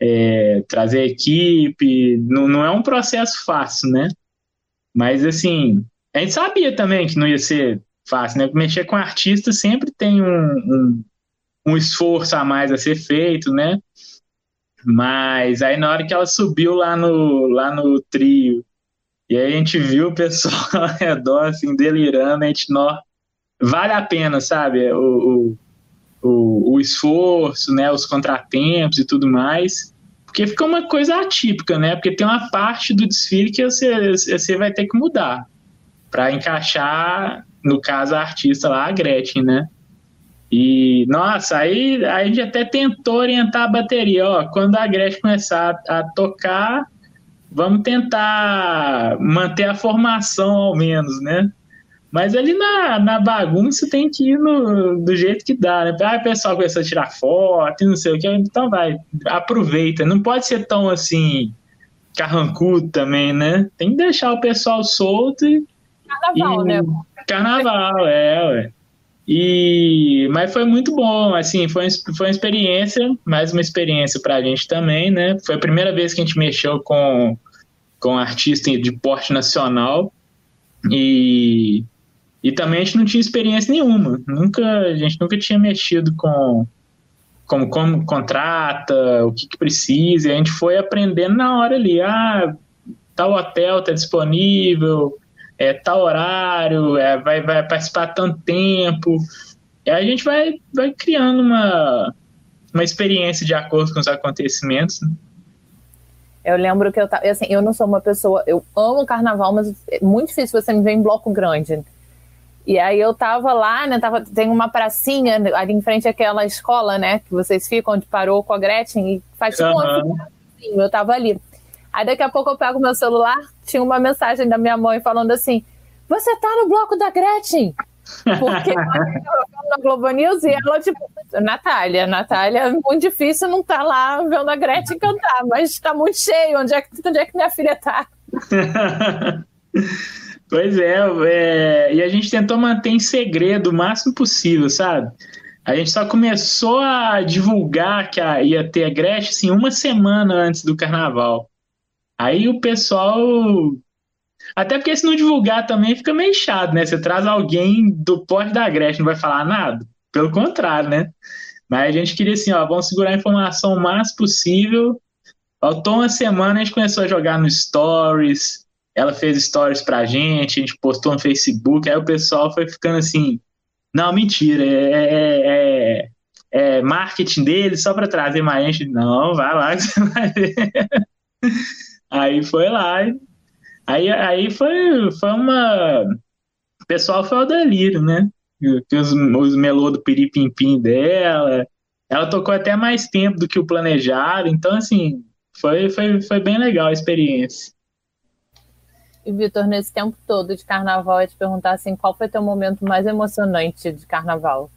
é, trazer a equipe, não, não é um processo fácil, né? Mas assim, a gente sabia também que não ia ser fácil, né? Mexer com artista sempre tem um, um, um esforço a mais a ser feito, né? Mas aí na hora que ela subiu lá no, lá no trio, e aí a gente viu o pessoal ao redor, assim, delirando, a gente, nó, vale a pena, sabe? O, o, o, o esforço, né? Os contratempos e tudo mais. Porque fica uma coisa atípica, né? Porque tem uma parte do desfile que você, você vai ter que mudar para encaixar, no caso, a artista lá, a Gretchen, né? E, nossa, aí, aí a gente até tentou orientar a bateria, ó, quando a Gretchen começar a, a, tocar, vamos tentar manter a formação ao menos, né? Mas ali na, na bagunça tem que ir no, do jeito que dá, né? Ah, o pessoal começou a tirar foto e não sei o que, então vai, aproveita. Não pode ser tão assim, carrancudo também, né? Tem que deixar o pessoal solto e. Carnaval, e, né? Carnaval, é, ué. E, mas foi muito bom, assim, foi, foi uma experiência, mais uma experiência para a gente também, né? Foi a primeira vez que a gente mexeu com, com artista de porte nacional. E, e também a gente não tinha experiência nenhuma. Nunca, a gente nunca tinha mexido com como, como contrata, o que, que precisa. E a gente foi aprendendo na hora ali. Ah, tal hotel está disponível, é tal horário, é, vai, vai participar tanto tempo. E a gente vai, vai criando uma, uma experiência de acordo com os acontecimentos. Eu lembro que eu tava. Assim, eu não sou uma pessoa. Eu amo carnaval, mas é muito difícil você me ver em bloco grande. E aí eu tava lá, né? Tava, tem uma pracinha ali em frente àquela escola, né? Que vocês ficam, onde parou com a Gretchen e faz tipo uhum. um Eu tava ali. Aí daqui a pouco eu pego meu celular, tinha uma mensagem da minha mãe falando assim: Você tá no bloco da Gretchen? Porque eu na Globo News e ela, tipo, Natália, Natália, é muito difícil não estar tá lá vendo a Gretchen cantar, mas está muito cheio. Onde é que, onde é que minha filha tá? pois é, é, e a gente tentou manter em segredo o máximo possível, sabe? A gente só começou a divulgar que a, ia ter a Gretchen assim, uma semana antes do carnaval. Aí o pessoal. Até porque se não divulgar também fica meio chato, né? Você traz alguém do porte da Gretchen, não vai falar nada. Pelo contrário, né? Mas a gente queria assim, ó, vamos segurar a informação o mais possível. Faltou uma semana, a gente começou a jogar no Stories, ela fez stories pra gente, a gente postou no Facebook, aí o pessoal foi ficando assim, não, mentira, é, é, é, é marketing dele só para trazer mais gente. Não, vai lá que você vai ver. Aí foi lá, aí, aí foi, foi uma. O pessoal foi ao delírio, né? Os, os melô do piripimpim dela. Ela tocou até mais tempo do que o planejado, então, assim, foi, foi, foi bem legal a experiência. Vitor, nesse tempo todo de carnaval, eu te perguntar assim, qual foi teu momento mais emocionante de carnaval?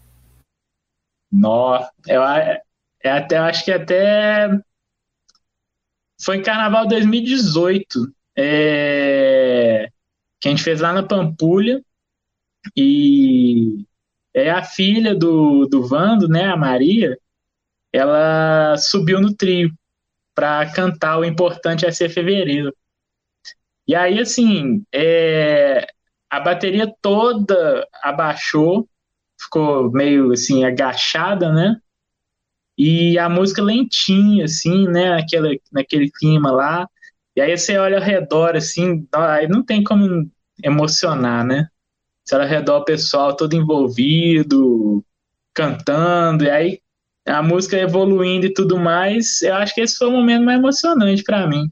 Nossa, eu, eu, eu até, acho que até foi Carnaval 2018, é, que a gente fez lá na Pampulha, e é a filha do, do Vando, né, a Maria, ela subiu no trio para cantar O Importante é Ser Fevereiro. E aí, assim, é, a bateria toda abaixou, ficou meio assim agachada, né? E a música lentinha, assim, né? Naquele, naquele clima lá. E aí você olha ao redor, assim, aí não tem como emocionar, né? Você olha ao redor o pessoal todo envolvido, cantando, e aí a música evoluindo e tudo mais. Eu acho que esse foi o momento mais emocionante para mim.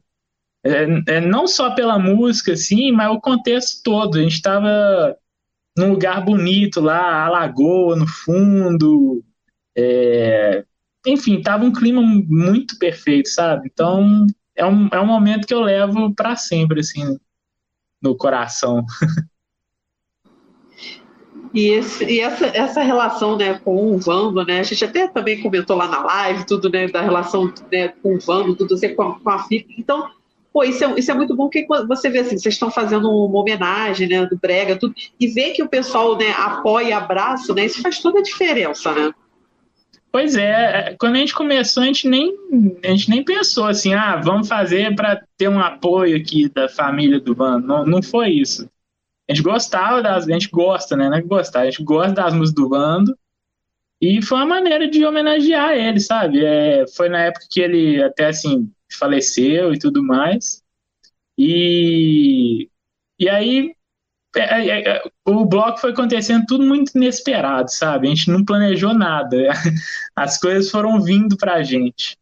É, é, não só pela música, assim, mas o contexto todo. A gente estava num lugar bonito lá, a lagoa no fundo, é, enfim, tava um clima muito perfeito, sabe? Então, é um, é um momento que eu levo para sempre, assim, no coração. E, esse, e essa, essa relação né, com o Vando, né? A gente até também comentou lá na live, tudo, né? Da relação né, com o Vando, tudo assim, com, a, com a FIC. Então, pô, isso é, isso é muito bom que você vê assim, vocês estão fazendo uma homenagem, né? Do Brega, tudo, e ver que o pessoal né, apoia e abraça, né? Isso faz toda a diferença, né? Pois é, é, quando a gente começou, a gente nem, a gente nem pensou assim, ah, vamos fazer para ter um apoio aqui da família do Van. Não, não foi isso. A gente gostava das. A gente gosta, né? Não é gostar, a gente gosta das músicas do Vando. E foi uma maneira de homenagear ele, sabe? É, foi na época que ele até assim faleceu e tudo mais. E, e aí é, é, é, o bloco foi acontecendo tudo muito inesperado, sabe? A gente não planejou nada. As coisas foram vindo pra gente.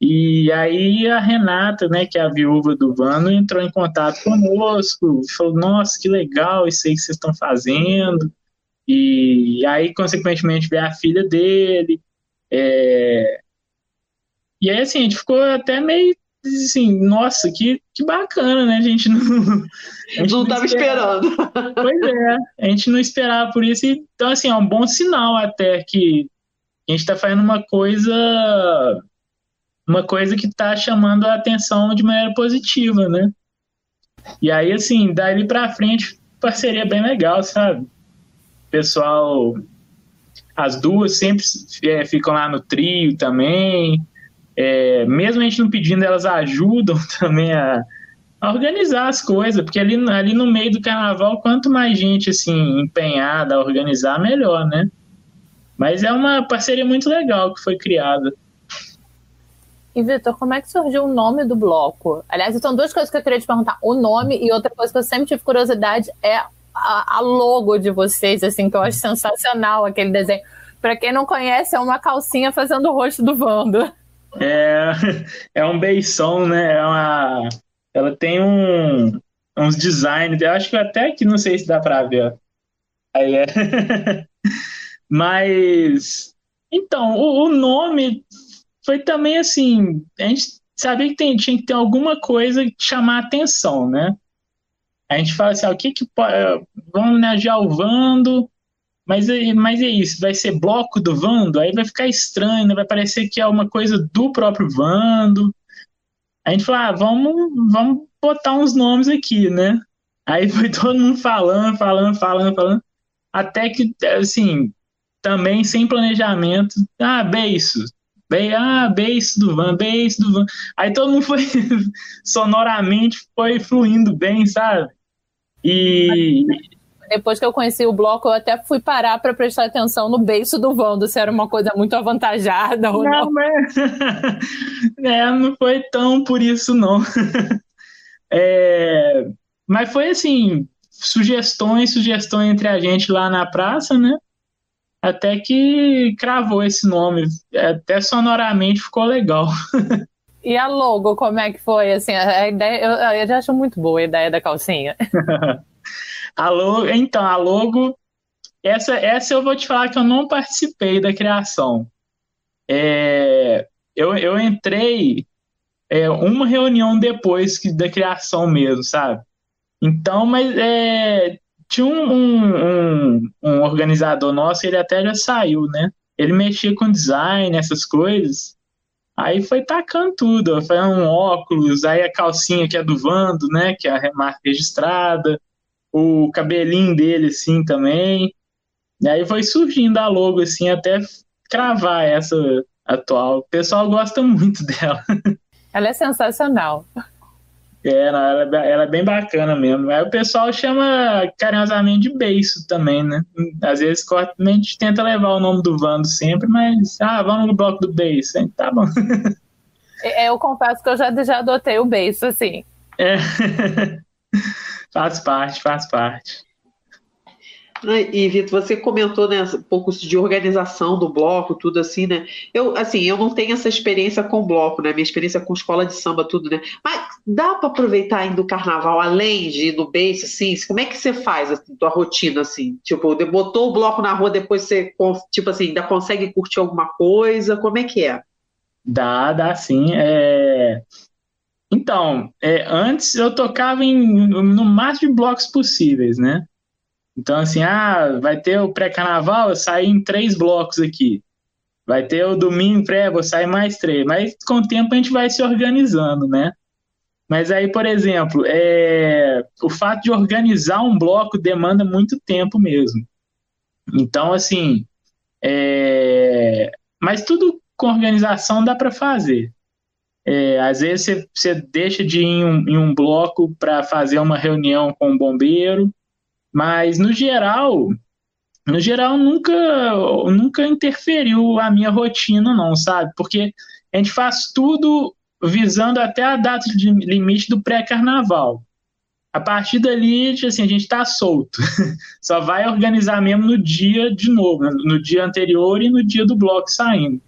E aí a Renata, né, que é a viúva do Vano, entrou em contato conosco, falou: "Nossa, que legal isso aí que vocês estão fazendo". E aí, consequentemente, veio a filha dele. É... E aí, assim, a gente ficou até meio assim, nossa, que, que bacana, né? A gente não. A gente não estava esperando. Pois é, a gente não esperava por isso. Então, assim, é um bom sinal até que a gente está fazendo uma coisa. Uma coisa que está chamando a atenção de maneira positiva, né? E aí, assim, dali para frente, parceria bem legal, sabe? Pessoal, as duas sempre é, ficam lá no trio também. É, mesmo a gente não pedindo, elas ajudam também a, a organizar as coisas, porque ali, ali no meio do carnaval, quanto mais gente assim empenhada a organizar, melhor, né? Mas é uma parceria muito legal que foi criada. E, Vitor, como é que surgiu o nome do bloco? Aliás, são duas coisas que eu queria te perguntar. O nome e outra coisa que eu sempre tive curiosidade é a, a logo de vocês, assim, que eu acho sensacional aquele desenho. Para quem não conhece, é uma calcinha fazendo o rosto do Vando. É, é um beição, né? É uma, ela tem um, uns designs, eu acho que até aqui não sei se dá para ver. Aí é. Mas, então, o, o nome foi também assim, a gente sabia que tem, tinha que ter alguma coisa que chamar atenção, né? A gente fala assim, ah, o que que pode, vamos homenagear o Vando, mas, mas é isso, vai ser bloco do Vando, aí vai ficar estranho, né? vai parecer que é uma coisa do próprio Vando. A gente falou, ah, vamos, vamos botar uns nomes aqui, né? Aí foi todo mundo falando, falando, falando, falando, até que, assim, também sem planejamento, ah, beijo, Bem, ah, bass do Van, bass do Van. Aí todo mundo foi sonoramente foi fluindo bem, sabe? E depois que eu conheci o bloco, eu até fui parar para prestar atenção no beijo do Vando, se era uma coisa muito avantajada ou não. Não, mas... é, não foi tão por isso, não. É... Mas foi assim, sugestões, sugestões entre a gente lá na praça, né? até que cravou esse nome. Até sonoramente ficou legal. E a logo, como é que foi? Assim, a ideia, eu, eu já acho muito boa a ideia da calcinha. A logo, então, a logo, essa, essa eu vou te falar que eu não participei da criação. É, eu, eu entrei é, uma reunião depois que, da criação mesmo, sabe? Então, mas é, tinha um, um, um, organizador nosso, ele até já saiu, né? Ele mexia com design, essas coisas. Aí foi tacando tudo, foi um óculos, aí a calcinha que é do Vando, né? Que é a marca registrada, o cabelinho dele, assim, também. E aí foi surgindo a logo, assim, até cravar essa atual. O pessoal gosta muito dela. Ela é sensacional. É, ela, ela é bem bacana mesmo. Aí o pessoal chama carinhosamente de beiço também, né? Às vezes a gente tenta levar o nome do Vando sempre, mas ah, vamos no bloco do beiço. Hein? Tá bom. É, eu confesso que eu já, já adotei o beiço, assim. É. faz parte, faz parte. E, Vitor, você comentou né, um pouco de organização do bloco, tudo assim, né? Eu, assim, eu não tenho essa experiência com bloco, né? Minha experiência com escola de samba, tudo, né? Mas dá para aproveitar ainda o carnaval, além de ir no beijo, assim? Como é que você faz a tua rotina, assim? Tipo, botou o bloco na rua, depois você, tipo assim, ainda consegue curtir alguma coisa? Como é que é? Dá, dá sim. É... Então, é, antes eu tocava em, no máximo de blocos possíveis, né? Então, assim, ah, vai ter o pré-carnaval, eu saí em três blocos aqui. Vai ter o domingo pré, vou sair mais três. Mas com o tempo a gente vai se organizando, né? Mas aí, por exemplo, é... o fato de organizar um bloco demanda muito tempo mesmo. Então, assim, é... mas tudo com organização dá para fazer. É, às vezes você, você deixa de ir em um, em um bloco para fazer uma reunião com o um bombeiro, mas no geral, no geral nunca nunca interferiu a minha rotina não, sabe? Porque a gente faz tudo visando até a data de limite do pré-carnaval. A partir dali, assim, a gente está solto. Só vai organizar mesmo no dia de novo, no dia anterior e no dia do bloco saindo.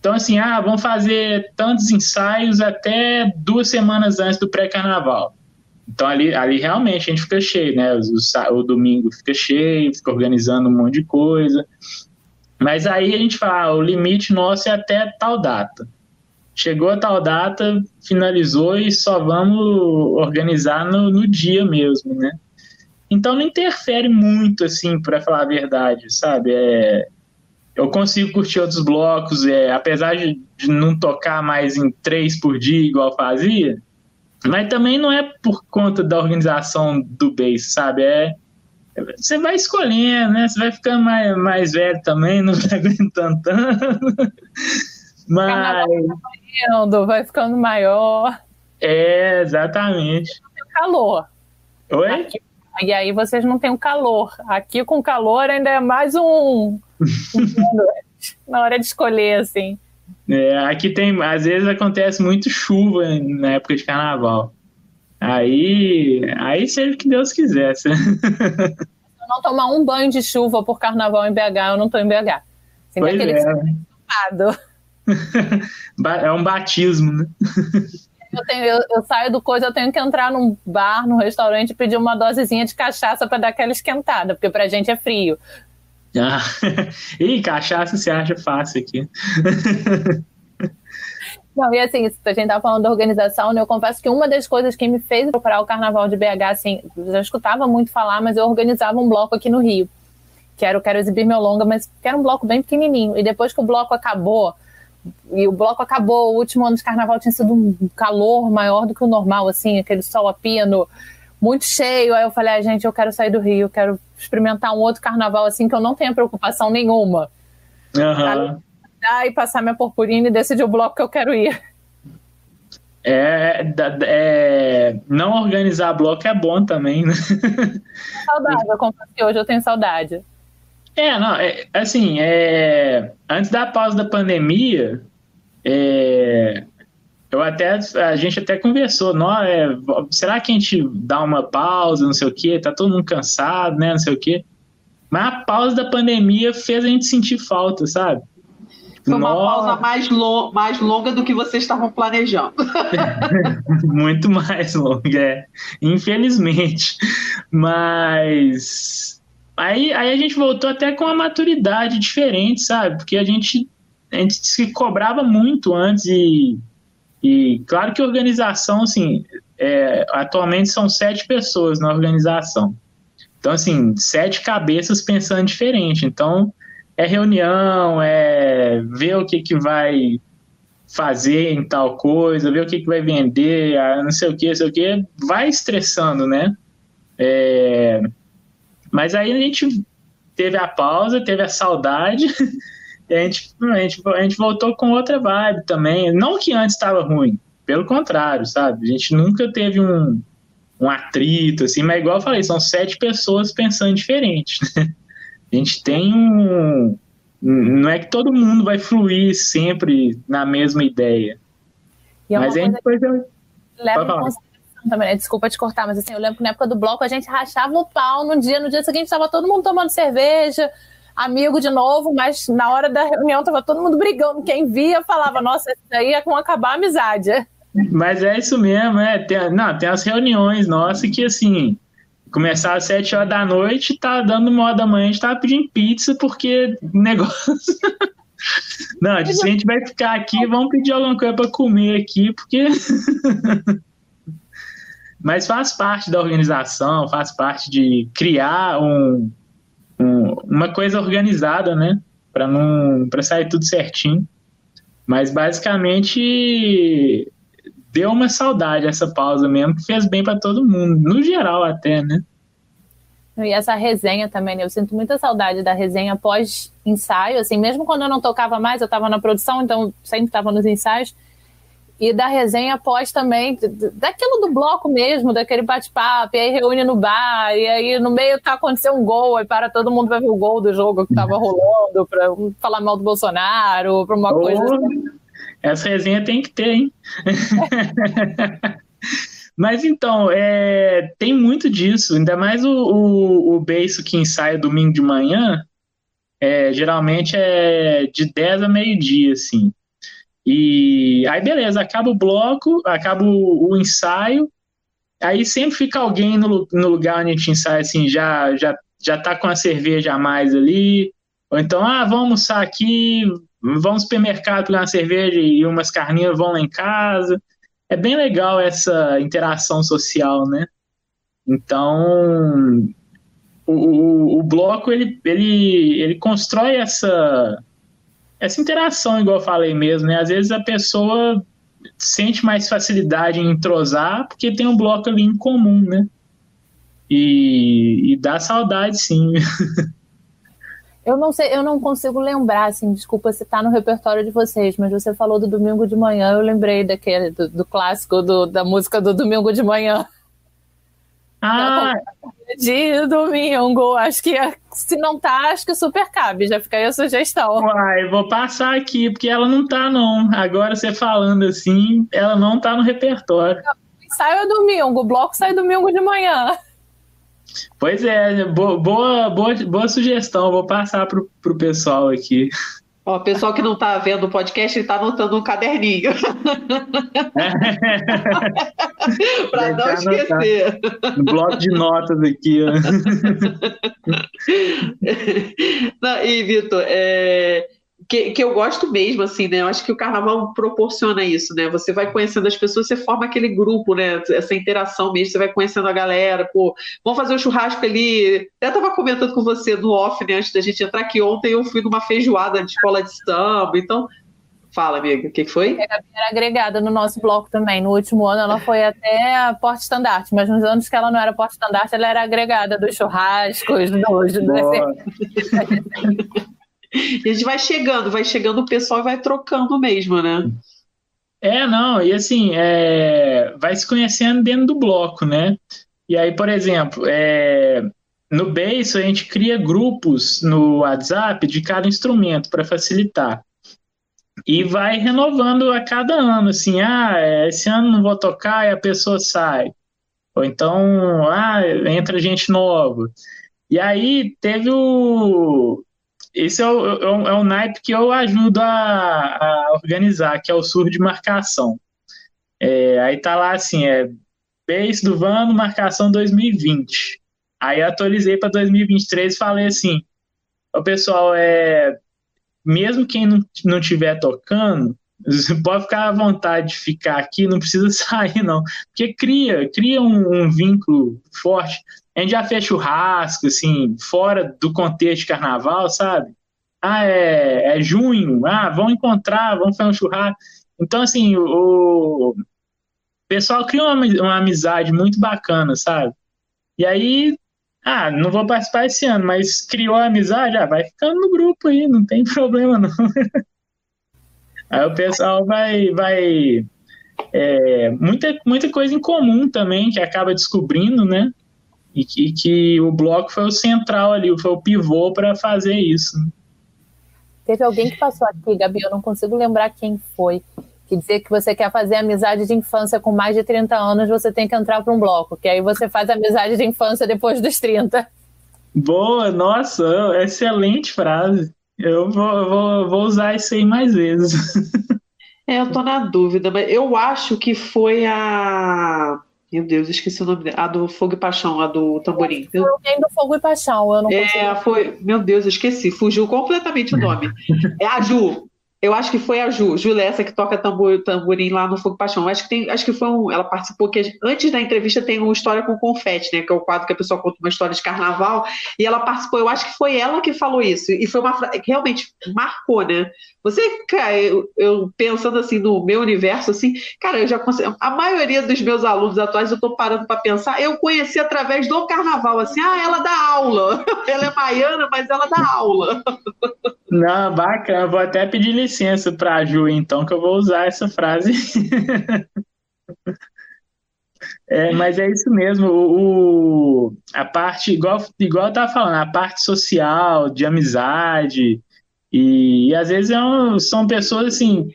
Então, assim, ah, vamos fazer tantos ensaios até duas semanas antes do pré-carnaval. Então ali, ali realmente a gente fica cheio, né? O, o, domingo fica cheio, fica organizando um monte de coisa. Mas aí a gente fala, ah, o limite nosso é até tal data. Chegou a tal data, finalizou e só vamos organizar no, no dia mesmo, né? Então não interfere muito, assim, para falar a verdade, sabe? É, eu consigo curtir outros blocos, é, apesar de, de não tocar mais em três por dia, igual fazia, mas também não é por conta da organização do base, sabe? É, você vai escolhendo, né? Você vai ficando mais, mais velho também, não vai aguentando tanto. Mas. Vai ficando maior. É, exatamente. Calor. Oi? Aqui- e aí vocês não têm o calor. Aqui com calor ainda é mais um. na hora de escolher, assim. É, aqui tem, às vezes acontece muito chuva na época de carnaval. Aí, aí seja o que Deus quiser. Se eu não tomar um banho de chuva por carnaval em BH, eu não tô em BH. Assim, Pois é. Ba- É um batismo, né? Eu, tenho- eu- eu saio do coisa, eu tenho que entrar num bar, num restaurante e pedir uma dosezinha de cachaça pra dar aquela esquentada, porque pra gente é frio. Ah, Ih, cachaça se acha fácil aqui. Não, e assim, a gente tava falando da organização, né? Eu confesso que uma das coisas que me fez procurar o Carnaval de BH, assim, eu já escutava muito falar, mas eu organizava um bloco aqui no Rio. Que era o Quero Exibir Meu Longa, mas que era um bloco bem pequenininho. E depois que o bloco acabou, e o bloco acabou, o último ano de Carnaval tinha sido um calor maior do que o normal, assim, aquele sol a pino, muito cheio. Aí eu falei, ah, gente, eu quero sair do Rio, eu quero experimentar um outro Carnaval, assim, que eu não tenha preocupação nenhuma. Aham. Dar e passar minha purpurina e decidir o bloco que eu quero ir. É, é, não organizar bloco é bom também, né? Saudade, eu confesso que hoje eu tenho saudade. É, não, é, assim, é, antes da pausa da pandemia, é, eu até, a gente até conversou, não, é, será que a gente dá uma pausa, não sei o quê, tá todo mundo cansado, né, não sei o quê, mas a pausa da pandemia fez a gente sentir falta, sabe? Foi uma Nossa, pausa mais, lo- mais longa do que vocês estavam planejando. Muito mais longa, é. Infelizmente. Mas aí, aí a gente voltou até com uma maturidade diferente, sabe? Porque a gente, a gente se cobrava muito antes e, e claro que organização, assim, é, atualmente são sete pessoas na organização. Então, assim, sete cabeças pensando diferente. Então, é reunião, é ver o que, que vai fazer em tal coisa, ver o que, que vai vender, ah, não sei o que, não sei o que, vai estressando, né? É, Mas aí a gente teve a pausa, teve a saudade, e a gente, a gente, a gente voltou com outra vibe também. Não que antes estava ruim, pelo contrário, sabe? A gente nunca teve um, um atrito, assim, mas igual eu falei, são sete pessoas pensando diferente. né? A gente tem um. Não é que todo mundo vai fluir sempre na mesma ideia. E é mas a gente foi. que leva em também, né? Desculpa te cortar, mas assim, eu lembro que na época do bloco a gente rachava o pau no dia, no dia seguinte estava todo mundo tomando cerveja, amigo de novo, mas na hora da reunião tava todo mundo brigando. Quem via falava, nossa, isso daí é com acabar a amizade. Mas é isso mesmo, é. Tem, não, tem as reuniões nossas que assim. Começar às sete horas da noite, tá dando uma hora da manhã, a gente tava pedindo pizza, porque negócio. Não, a gente vai ficar aqui, vamos pedir alguma coisa para comer aqui, porque. Mas faz parte da organização, faz parte de criar um, um- uma coisa organizada, né? Para não para sair tudo certinho. Mas basicamente deu uma saudade essa pausa mesmo, que fez bem para todo mundo, no geral até, né? E essa resenha também, né? Eu sinto muita saudade da resenha pós-ensaio, assim, mesmo quando eu não tocava mais, eu estava na produção, então sempre estava nos ensaios. E da resenha pós também, daquilo do bloco mesmo, daquele bate-papo, e aí reúne no bar, e aí no meio tá acontecendo um gol, aí para todo mundo vai ver o gol do jogo que tava rolando, pra falar mal do Bolsonaro, pra uma coisa Oh, assim. Essa resenha tem que ter, hein? Mas então, é, tem muito disso, ainda mais o, o, o beiço que ensaia domingo de manhã, é, geralmente é de 10 a meio-dia, assim. E aí, beleza, acaba o bloco, acaba o, o ensaio, aí sempre fica alguém no, no lugar onde a gente ensaia, assim, já, já, já tá com a cerveja a mais ali, ou então, ah, vamos almoçar aqui, vamos ao supermercado pegar uma cerveja e umas carninhas, vão lá em casa. É bem legal essa interação social, né? Então, o, o, o bloco, ele, ele, ele constrói essa, essa interação, igual eu falei mesmo, né? Às vezes a pessoa sente mais facilidade em entrosar porque tem um bloco ali em comum, né? E, e dá saudade, sim. Eu não sei, eu não consigo lembrar, assim, desculpa se tá no repertório de vocês, mas você falou do domingo de manhã, eu lembrei daquele, do, do clássico do, da música do domingo de manhã. Ah, De domingo, acho que se não tá, acho que super cabe, já fica aí a sugestão. uai, vou passar aqui, porque ela não tá, não. Agora você falando assim, ela não tá no repertório. Sai o domingo, o bloco sai domingo de manhã. Pois é, bo- boa, boa, boa sugestão, vou passar pro, pro pessoal aqui. Ó, o pessoal que não tá vendo o podcast, ele tá anotando um caderninho para não esquecer. No bloco de notas aqui, ó. Não, e, Vitor, é, que, que eu gosto mesmo, assim, né? Eu acho que o carnaval proporciona isso, né? Você vai conhecendo as pessoas, você forma aquele grupo, né? Essa interação mesmo, você vai conhecendo a galera, pô, vamos fazer um churrasco ali. Eu tava comentando com você no off, né, antes da gente entrar, que ontem eu fui numa feijoada de escola de samba, então. Fala, amiga, o que, que foi? A Gabi era agregada no nosso bloco também. No último ano ela foi até a porte-estandarte, mas nos anos que ela não era porte-estandarte, ela era agregada dos churrascos, dos, Boa. E a gente vai chegando, vai chegando o pessoal e vai trocando mesmo, né? É, não, e assim, é, vai se conhecendo dentro do bloco, né? E aí, por exemplo, é, no Base a gente cria grupos no WhatsApp de cada instrumento para facilitar. E vai renovando a cada ano, assim, ah, é, esse ano não vou tocar e a pessoa sai. Ou então, ah, entra gente nova. E aí teve o. Esse é o, é o, é o naipe que eu ajudo a, a organizar, que é o surdo de marcação. É, aí tá lá assim, é base do Vano, marcação 2020. Aí atualizei para 2023 e falei assim, o pessoal, é, mesmo quem não, não tiver tocando, pode ficar à vontade de ficar aqui, não precisa sair não, porque cria, cria um, um vínculo forte. A gente já fez churrasco, assim, fora do contexto de carnaval, sabe? Ah, é, é junho, ah, vamos encontrar, vamos fazer um churrasco. Então, assim, o, o pessoal cria uma, uma amizade muito bacana, sabe? E aí, ah, não vou participar esse ano, mas criou a amizade, ah, vai ficando no grupo aí, não tem problema não. Aí o pessoal vai, vai é, muita, muita coisa em comum também que acaba descobrindo, né? E que, e que o bloco foi o central ali, foi o pivô para fazer isso. Teve alguém que passou aqui, Gabi, eu não consigo lembrar quem foi, que dizia que você quer fazer amizade de infância com mais de 30 anos, você tem que entrar para um bloco, que aí você faz amizade de infância depois dos 30. Boa, nossa, excelente frase. Eu vou, vou, vou usar isso aí mais vezes. É, eu tô na dúvida, mas eu acho que foi a. Meu Deus, esqueci o nome dela. A do Fogo e Paixão, a do tamborim. Foi alguém do Fogo e Paixão, eu não consigo. É, foi. Meu Deus, eu esqueci. Fugiu completamente o nome. É a Ju. Eu acho que foi a Ju, Ju essa que toca tambor, tamborim lá no Fogo e Paixão. Acho que tem, acho que foi um, ela participou que antes da entrevista tem uma história com confete, né, que é o quadro que a pessoa conta uma história de carnaval, e ela participou. Eu acho que foi ela que falou isso e foi uma fra- que realmente marcou, né? Você, cara, eu, eu pensando assim no meu universo assim, cara, eu já consigo, a maioria dos meus alunos atuais eu tô parando para pensar, eu conheci através do carnaval, assim, ah, ela dá aula. Ela é baiana, mas ela dá aula. Não, bacana. Vou até pedir licença para a Ju, então, que eu vou usar essa frase. É, mas é isso mesmo. O, o- a parte, igual, igual eu estava falando, a parte social, de amizade, e, e às vezes é um- são pessoas assim,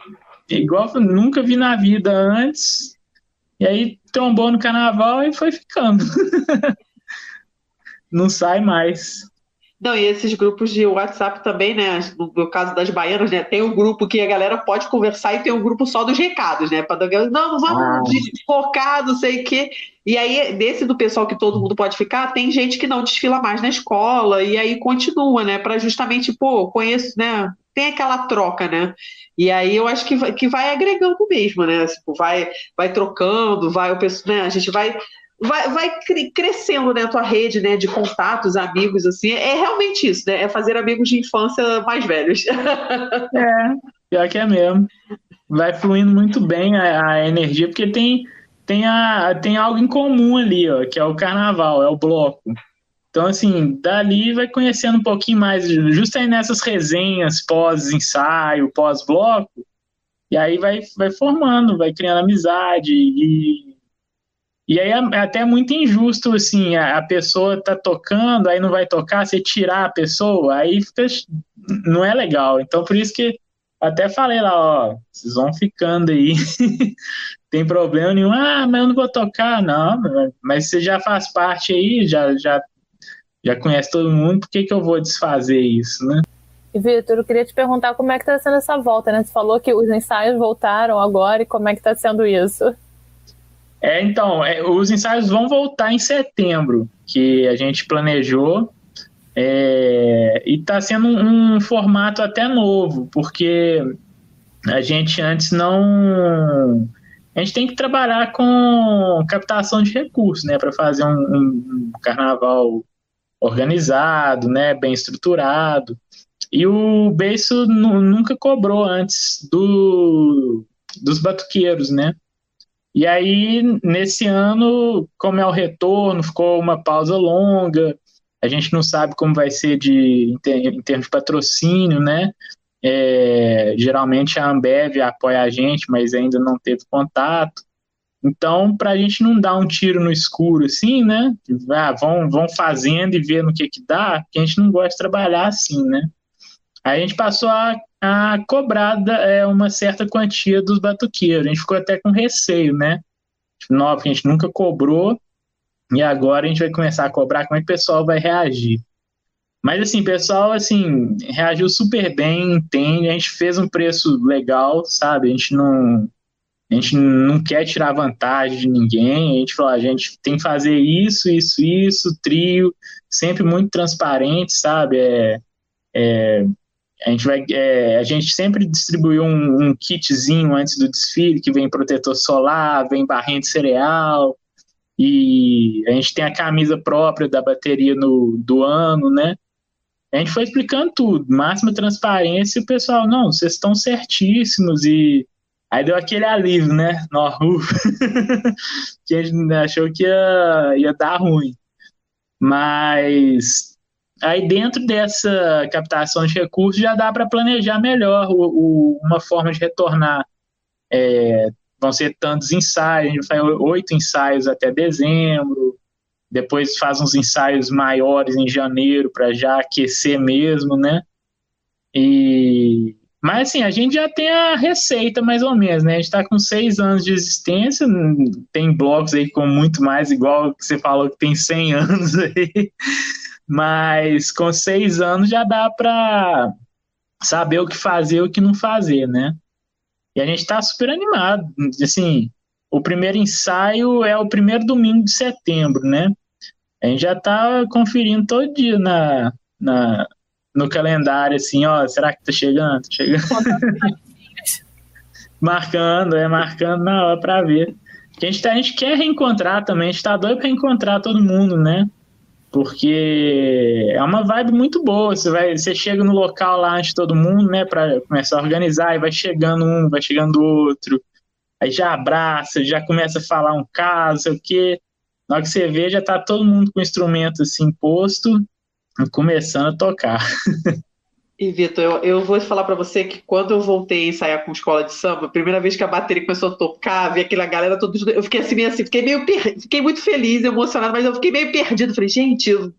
igual eu nunca vi na vida antes, e aí trombou no carnaval e foi ficando. Não sai mais. Não, e esses grupos de WhatsApp também, né? No, caso das baianas, né? Tem um grupo que a galera pode conversar e tem um grupo só dos recados, né? Pra, dar- não, vamos Ah. desfocar, não sei o quê. E aí, desse do pessoal que todo mundo pode ficar, tem gente que não desfila mais na escola, e aí continua, né? Para justamente, pô, conheço, né? Tem aquela troca, né? E aí eu acho que vai, que vai agregando mesmo, né? Tipo, vai, vai trocando, vai o pessoal, né? A gente vai vai, vai cre- crescendo, né, a tua rede, né, de contatos, amigos, assim, é realmente isso, né, é fazer amigos de infância mais velhos. É, pior que é mesmo. Vai fluindo muito bem a, a energia, porque tem, tem, a, tem algo em comum ali, ó, que é o carnaval, é o bloco. Então, assim, dali vai conhecendo um pouquinho mais, justo aí nessas resenhas pós-ensaio, pós-bloco, e aí vai, vai formando, vai criando amizade, e, e aí é, é até muito injusto, assim, a, pessoa tá tocando, aí não vai tocar, você tirar a pessoa, aí fica, não é legal. Então, por isso que até falei lá, ó, vocês vão ficando aí, tem problema nenhum, ah, mas eu não vou tocar, não, mas você já faz parte aí, já, já já conhece todo mundo, por que, que eu vou desfazer isso, né? Vitor, eu queria te perguntar como é que está sendo essa volta, né? Você falou que os ensaios voltaram agora e como é que está sendo isso? É, então, é, os ensaios vão voltar em setembro, que a gente planejou, é, e está sendo um, um, formato até novo, porque a gente antes não. A gente tem que trabalhar com captação de recursos, né, para fazer um, um, carnaval organizado, né, bem estruturado. E o Beiço nunca cobrou antes do, dos batuqueiros, né? E aí, nesse ano, como é o retorno, ficou uma pausa longa, a gente não sabe como vai ser de, em termos de patrocínio, né? É, geralmente a Ambev apoia a gente, mas ainda não teve contato. Então, para a gente não dar um tiro no escuro assim, né? Ah, vão, vão fazendo e ver no que que dá, porque a gente não gosta de trabalhar assim, né? Aí a gente passou a, a cobrar é, uma certa quantia dos batuqueiros. A gente ficou até com receio, né? Não, a gente nunca cobrou e agora a gente vai começar a cobrar. Como é que o pessoal vai reagir? Mas assim, pessoal assim reagiu super bem, entende. A gente fez um preço legal, sabe? A gente não a gente não quer tirar vantagem de ninguém, a gente falou, a gente tem que fazer isso, isso, isso, trio, sempre muito transparente, sabe? É, é, a, gente vai, é, a gente sempre distribuiu um, um, kitzinho antes do desfile, que vem protetor solar, vem barrinha de cereal, e a gente tem a camisa própria da bateria no, do ano, né? A gente foi explicando tudo, máxima transparência, e o pessoal, não, vocês estão certíssimos, e Aí deu aquele alívio, né? No, que a gente achou que ia, ia dar ruim. Mas aí dentro dessa captação de recursos já dá para planejar melhor o, o, uma forma de retornar. É, vão ser tantos ensaios, a gente faz oito ensaios até dezembro, depois faz uns ensaios maiores em janeiro para já aquecer mesmo, né? E mas assim, a gente já tem a receita mais ou menos, né? A gente está com seis anos de existência, tem blocos aí com muito mais, igual que você falou que tem 100 anos aí, mas com seis anos já dá para saber o que fazer e o que não fazer, né? E a gente está super animado, assim, o primeiro ensaio é o primeiro domingo de setembro, né? A gente já está conferindo todo dia na, na, no calendário, assim, ó, será que tá chegando? Tá chegando. marcando, é, marcando na hora pra ver. A gente, tá, a gente quer reencontrar também, a gente tá doido pra reencontrar todo mundo, né? Porque é uma vibe muito boa. Você, vai, você chega no local lá antes de todo mundo, né? Pra começar a organizar, e vai chegando um, vai chegando outro. Aí já abraça, já começa a falar um caso, sei o quê. Na hora que você vê, já tá todo mundo com o instrumento assim posto começando a tocar. E, Vitor, eu, eu vou falar para você que quando eu voltei a ensaiar com escola de samba, a primeira vez que a bateria começou a tocar, vi aquela galera toda. Eu fiquei assim, meio assim, fiquei meio per... fiquei muito feliz, emocionado, mas eu fiquei meio perdido. Falei, gente, eu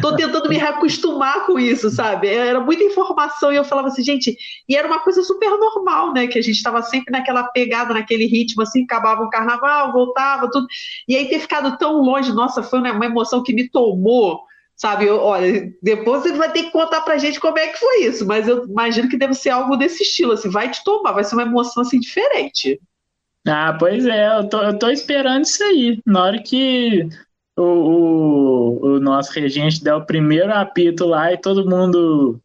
tô tentando me reacostumar com isso, sabe? Era muita informação e eu falava assim, gente, e era uma coisa super normal, né? Que a gente estava sempre naquela pegada, naquele ritmo, assim, acabava o carnaval, voltava, tudo. E aí ter ficado tão longe, nossa, foi uma emoção que me tomou Sabe, eu, olha, depois você vai ter que contar pra gente como é que foi isso, mas eu imagino que deve ser algo desse estilo, assim, vai te tomar, vai ser uma emoção assim diferente. Ah, pois é, eu tô, eu tô esperando isso aí. Na hora que o, o, o nosso regente der o primeiro apito lá e todo mundo.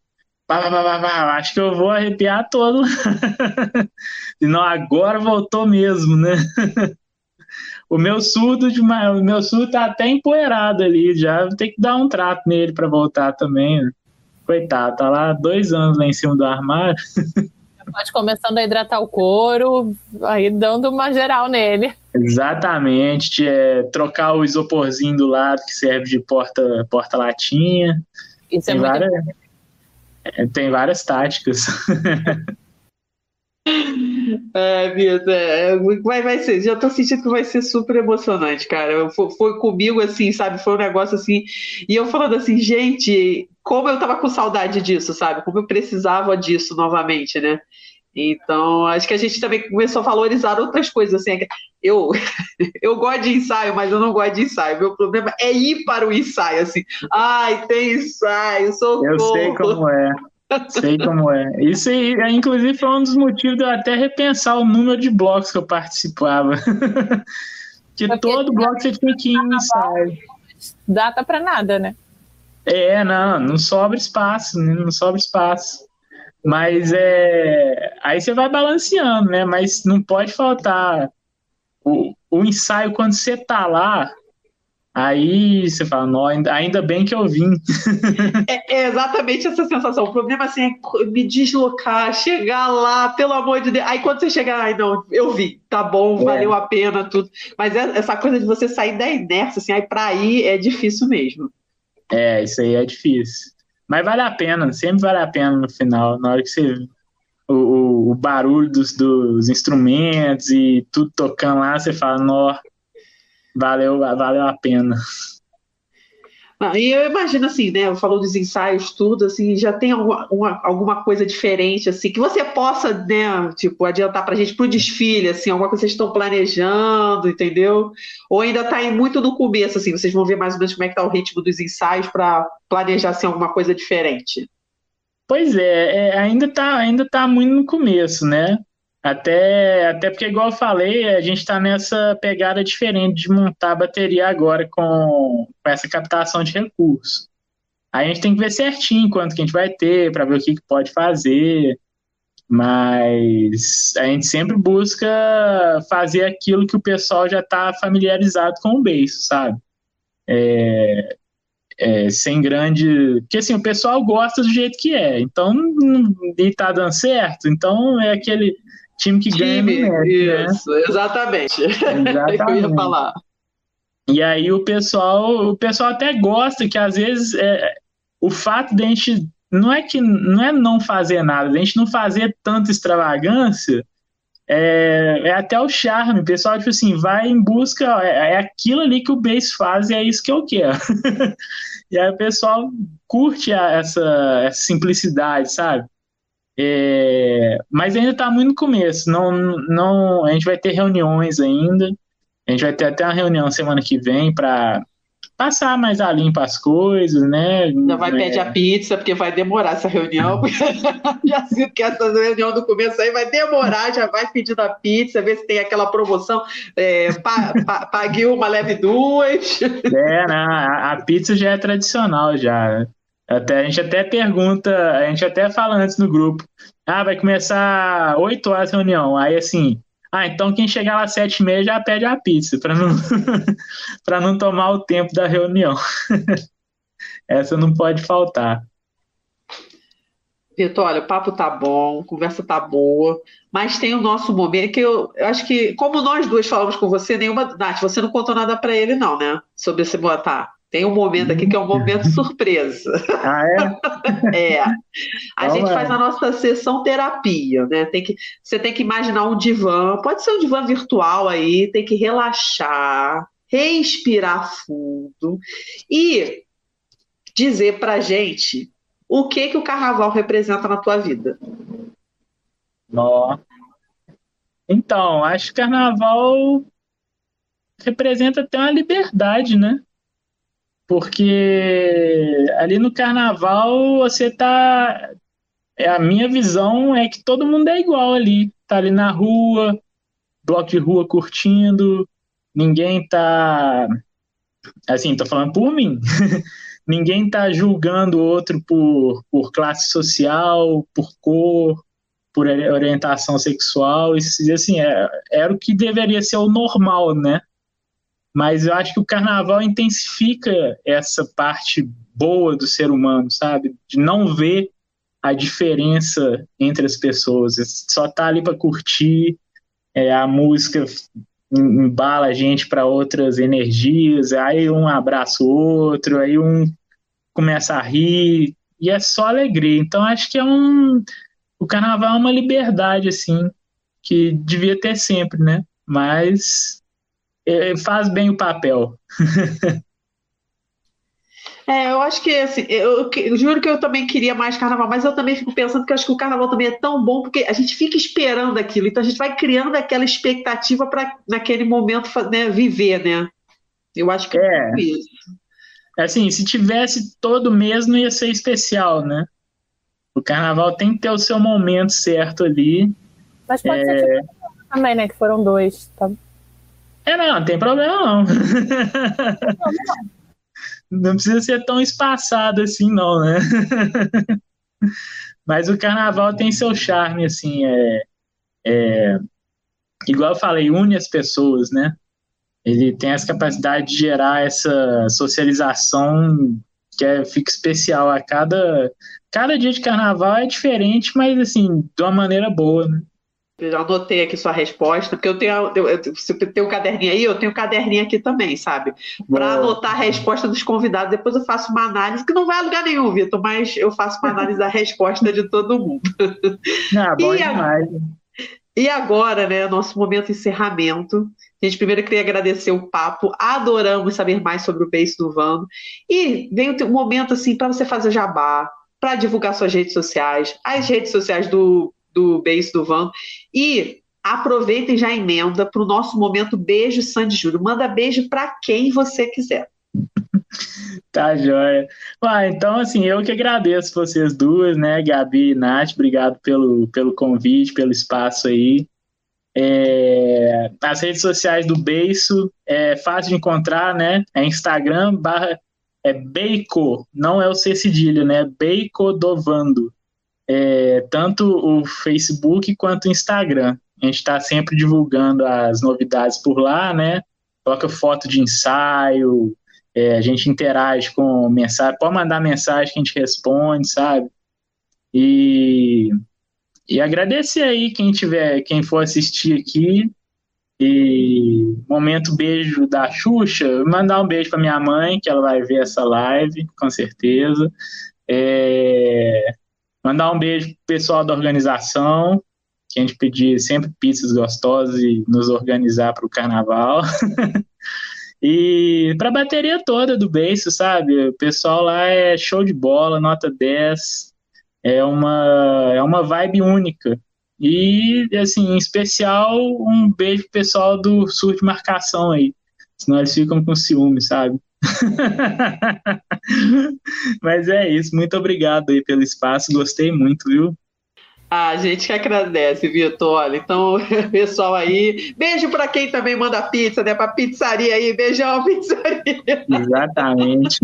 Pá, pá, pá, acho que eu vou arrepiar todo. e não, agora voltou mesmo, né? O meu surdo de uma, o meu surdo tá até empoeirado ali, já tem que dar um trato nele para voltar também. Né? Coitado, tá lá dois anos lá em cima do armário. Pode começando a hidratar o couro, aí dando uma geral nele. Exatamente, é, trocar o isoporzinho do lado que serve de porta porta latinha. Isso é tem, muito várias, é, tem várias táticas. É, Vitor, é, vai, vai ser, já tô sentindo que vai ser super emocionante, cara. Foi, foi comigo assim, sabe? Foi um negócio assim. E eu falando assim, gente, como eu tava com saudade disso, sabe? Como eu precisava disso novamente, né? Então, acho que a gente também começou a valorizar outras coisas. Assim, eu, eu gosto de ensaio, mas eu não gosto de ensaio. Meu problema é ir para o ensaio, assim. Ai, tem ensaio, socorro. Eu sei como é. Sei como é. Isso aí, é, inclusive, foi um dos motivos de eu até repensar o número de blocos que eu participava. que Porque todo bloco você tinha que ir em ensaio. Data para nada, né? É, não, não sobra espaço, né? não sobra espaço. Mas é. Aí você vai balanceando, né? Mas não pode faltar o, o ensaio quando você tá lá. Aí você fala, não, ainda, bem que eu vim. É, é exatamente essa sensação. O problema assim, é me deslocar, chegar lá, pelo amor de Deus. Aí quando você chegar, ai não, eu vi, tá bom, É. valeu a pena, tudo. Mas é- essa coisa de você sair da inércia, assim, aí pra ir é difícil mesmo. É, isso aí é difícil. Mas vale a pena, sempre vale a pena no final, na hora que você. O, o, o barulho dos, dos instrumentos e tudo tocando lá, você fala, nó, valeu, valeu a pena. Não, e eu imagino assim, né? Falou dos ensaios, tudo, assim, já tem alguma, uma- alguma coisa diferente, assim, que você possa, né, tipo, adiantar pra gente pro desfile, assim, alguma coisa que vocês estão planejando, entendeu? Ou ainda tá aí muito no começo, assim, vocês vão ver mais ou menos como é que tá o ritmo dos ensaios para planejar, assim, alguma coisa diferente. Pois é, é, ainda tá, ainda tá muito no começo, né? Até, até porque, igual eu falei, a gente tá nessa pegada diferente de montar a bateria agora com, com essa captação de recursos. A gente tem que ver certinho quanto que a gente vai ter, para ver o que, que pode fazer. Mas a gente sempre busca fazer aquilo que o pessoal já está familiarizado com o beijo, sabe? É, é, sem grande. Porque assim, o pessoal gosta do jeito que é. Então, e tá dando certo. Então é aquele time que ganha no Time, mérito, né? isso, exatamente. É o que eu ia Exatamente. falar. E aí o pessoal, o pessoal até gosta que às vezes é, o fato de a gente não é que não é não fazer nada, de a gente não fazer tanta extravagância é, é até o charme. O pessoal tipo assim vai em busca é, é aquilo ali que o bass faz e é isso que eu quero. e aí o pessoal curte a- essa, essa simplicidade, sabe? É, mas ainda está muito no começo. Não, não, a gente vai ter reuniões ainda. A gente vai ter até uma reunião semana que vem para passar mais a limpa as coisas, né? Já vai pedir a pizza, porque vai demorar essa reunião. já sinto que essa reunião do começo aí vai demorar, já vai pedindo a pizza, ver se tem aquela promoção. É, pa- pa- pague uma, leve duas. É, né? A, a pizza já é tradicional já. Até, a gente até pergunta, a gente até fala antes no grupo. Ah, vai começar 8 horas a reunião. Aí assim, ah, então quem chegar lá às 7 e meia já pede a pizza, para não, para não tomar o tempo da reunião. Essa não pode faltar. Vitor, olha, o papo tá bom, conversa tá boa, mas tem o nosso momento que eu, eu acho que, como nós duas falamos com você, nenhuma. Nath, você não contou nada pra ele, não, né? Sobre esse botar. Tem um momento aqui que é um momento surpresa. Ah, é? É. A Então gente é. faz a nossa sessão terapia, né? Tem que, você tem que imaginar um divã, pode ser um divã virtual aí, tem que relaxar, respirar fundo e dizer pra gente o que que o carnaval representa na tua vida. Ó. Então, acho que carnaval representa até uma liberdade, né? Porque ali no carnaval você tá. é, A minha visão é que todo mundo é igual ali. Tá ali na rua, bloco de rua curtindo, ninguém tá. Assim, tô falando por mim. Ninguém tá julgando o outro por, por classe social, por cor, por orientação sexual, isso assim, é, era o que deveria ser o normal, né? Mas eu acho que o carnaval intensifica essa parte boa do ser humano, sabe? De não ver a diferença entre as pessoas. Só tá ali para curtir, é, a música embala a gente para outras energias, aí um abraça o outro, aí um começa a rir, e é só alegria. Então acho que é um. O carnaval é uma liberdade, assim, que devia ter sempre, né? Mas é, faz bem o papel. É, eu acho que assim, eu, eu, juro que eu também queria mais carnaval, mas eu também fico pensando que eu acho que o carnaval também é tão bom porque a gente fica esperando aquilo, então a gente vai criando aquela expectativa para naquele momento né, viver, né? Eu acho que é, é isso. Assim, se tivesse todo mês não ia ser especial, né? O carnaval tem que ter o seu momento certo ali. Mas pode é... ser tipo, também, né? Que foram dois, tá? É, não, não tem problema não. não, precisa ser tão espaçado assim, não, né? Mas o carnaval tem seu charme, assim, é, é, igual eu falei, une as pessoas, né? Ele tem essa capacidade de gerar essa socialização que é, fica especial a cada cada dia de carnaval é diferente, mas assim, de uma maneira boa, né? Eu anotei aqui sua resposta, porque eu tenho, eu, eu, você tem um caderninho aí, eu tenho um caderninho aqui também, sabe? Para anotar a resposta dos convidados. Depois eu faço uma análise, que não vai a lugar nenhum, Vitor, mas eu faço uma análise da resposta de todo mundo. Ah, bom e, demais. e agora, né, nosso momento encerramento. A gente primeiro queria agradecer o papo, adoramos saber mais sobre o beijo do Vando. E vem um momento assim para você fazer jabá, para divulgar suas redes sociais, as redes sociais do do beijo do Van. E aproveitem já emenda para o nosso momento Beijo Sandy Júlio. Manda beijo para quem você quiser. Tá joia. Ah, então, assim, eu que agradeço vocês duas, né, Gabi e Nath, obrigado pelo, pelo convite, pelo espaço aí. É, as redes sociais do Beiço é fácil de encontrar, né? É Instagram barra é Beico, não é o C cedilha, né? Beico Dovando é, tanto o Facebook quanto o Instagram. A gente está sempre divulgando as novidades por lá, né? Coloca foto de ensaio, é, a gente interage com mensagem, pode mandar mensagem que a gente responde, sabe? E, e agradecer aí quem tiver, quem for assistir aqui. E momento beijo da Xuxa, mandar um beijo para minha mãe, que ela vai ver essa live, com certeza. É, Mandar um beijo pro pessoal da organização, que a gente pedir sempre pizzas gostosas e nos organizar para o carnaval. e para a bateria toda do beijo, sabe? O pessoal lá é show de bola, nota 10. É uma, é uma vibe única. E, assim, em especial, um beijo pro pessoal do Sur de Marcação aí. Senão eles ficam com ciúme, sabe? Mas é isso, muito obrigado aí pelo espaço, gostei muito, viu? A gente que agradece, Vitor. Olha, então, pessoal aí, beijo para quem também manda pizza, né? Para pizzaria aí, beijão, pizzaria. Exatamente.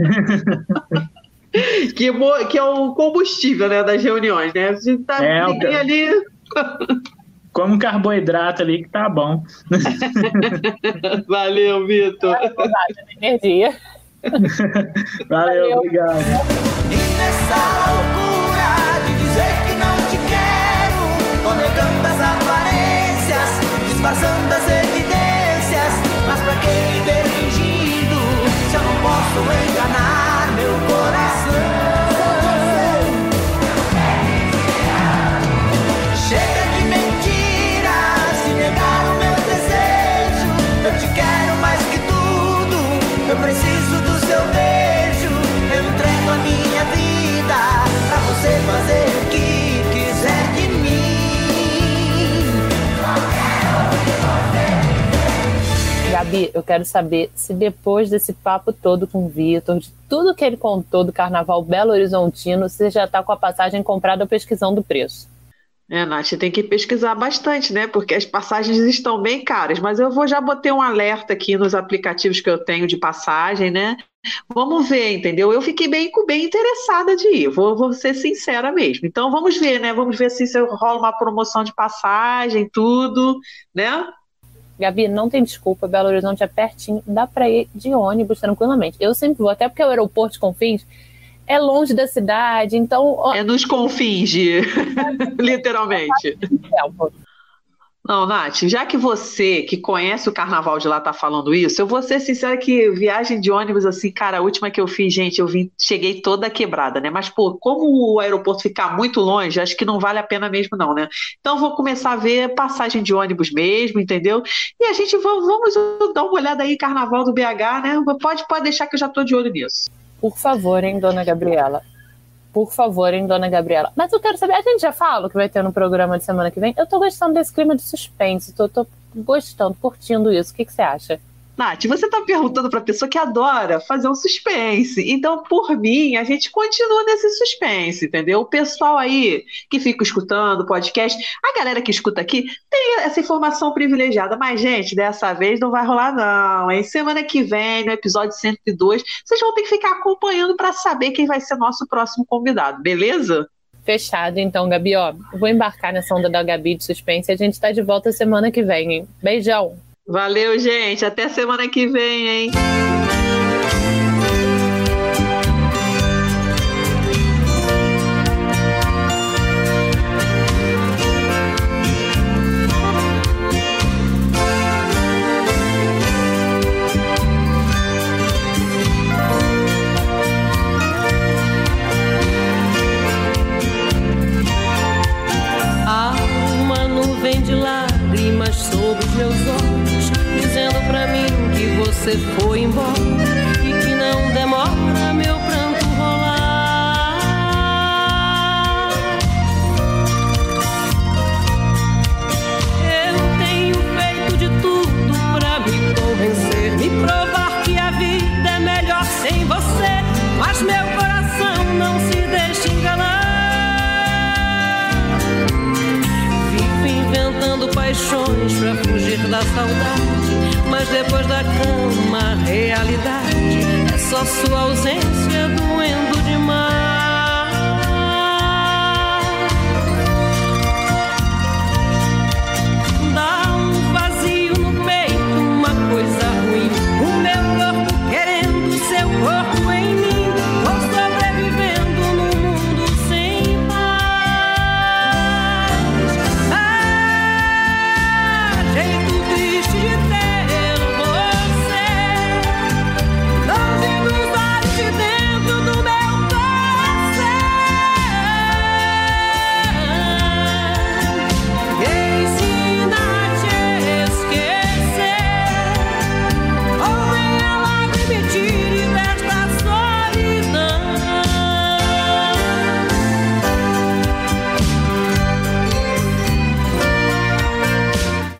que, que é o combustível, né, das reuniões, né? A gente tá é, ali. Como um carboidrato ali que tá bom. Valeu, Vitor. Energia. Valeu, Valeu, obrigado. E nessa loucura de dizer que não te quero, tô negando as aparências, disfarçando as evidências. Gabi, eu quero saber se depois desse papo todo com o Vitor, de tudo que ele contou do Carnaval Belo Horizontino, você já está com a passagem comprada ou pesquisando o preço? É, Nath, tem que pesquisar bastante, né? Porque as passagens estão bem caras, mas eu vou já botei um alerta aqui nos aplicativos que eu tenho de passagem, né? Vamos ver, entendeu? Eu fiquei bem, bem interessada de ir, vou, vou ser sincera mesmo. Então vamos ver, né? Vamos ver se, se rola uma promoção de passagem, tudo, né? Gabi, não tem desculpa, Belo Horizonte é pertinho, dá para ir de ônibus tranquilamente. Eu sempre vou, até porque o aeroporto de Confins é longe da cidade, então. É nos confins, de... literalmente. Não, Nath, já que você, que conhece o carnaval de lá, tá falando isso, eu vou ser sincera que viagem de ônibus, assim, cara, a última que eu fiz, gente, eu vim, cheguei toda quebrada, né? Mas, pô, como o aeroporto ficar muito longe, acho que não vale a pena mesmo, não, né? Então, vou começar a ver passagem de ônibus mesmo, entendeu? E a gente va- vamos dar uma olhada aí, carnaval do BH, né? Pode, pode deixar que eu já tô de olho nisso. Por favor, hein, dona Gabriela. Por favor, hein, dona Gabriela. Mas eu quero saber, a gente já fala que vai ter no programa de semana que vem? Eu tô gostando desse clima de suspense, tô, tô gostando, curtindo isso. O que, que você acha? Nath, você tá perguntando pra pessoa que adora fazer um suspense. Então, por mim, a gente continua nesse suspense, entendeu? O pessoal aí que fica escutando o podcast, a galera que escuta aqui tem essa informação privilegiada. Mas, gente, dessa vez não vai rolar, não. Hein? Semana que vem, no episódio 102, vocês vão ter que ficar acompanhando pra saber quem vai ser nosso próximo convidado, beleza? Fechado, então, Gabi, ó. Vou embarcar nessa onda da Gabi de suspense e a gente tá de volta semana que vem, hein? Beijão. Valeu, gente. Até semana que vem, hein? Você foi embora e que não demora meu pranto rolar. Eu tenho feito de tudo pra me convencer, me provar que a vida é melhor sem você, mas meu coração não se deixa enganar. Vivo inventando paixões pra fugir da saudade. Mas depois da cama, a realidade é só sua ausência doendo.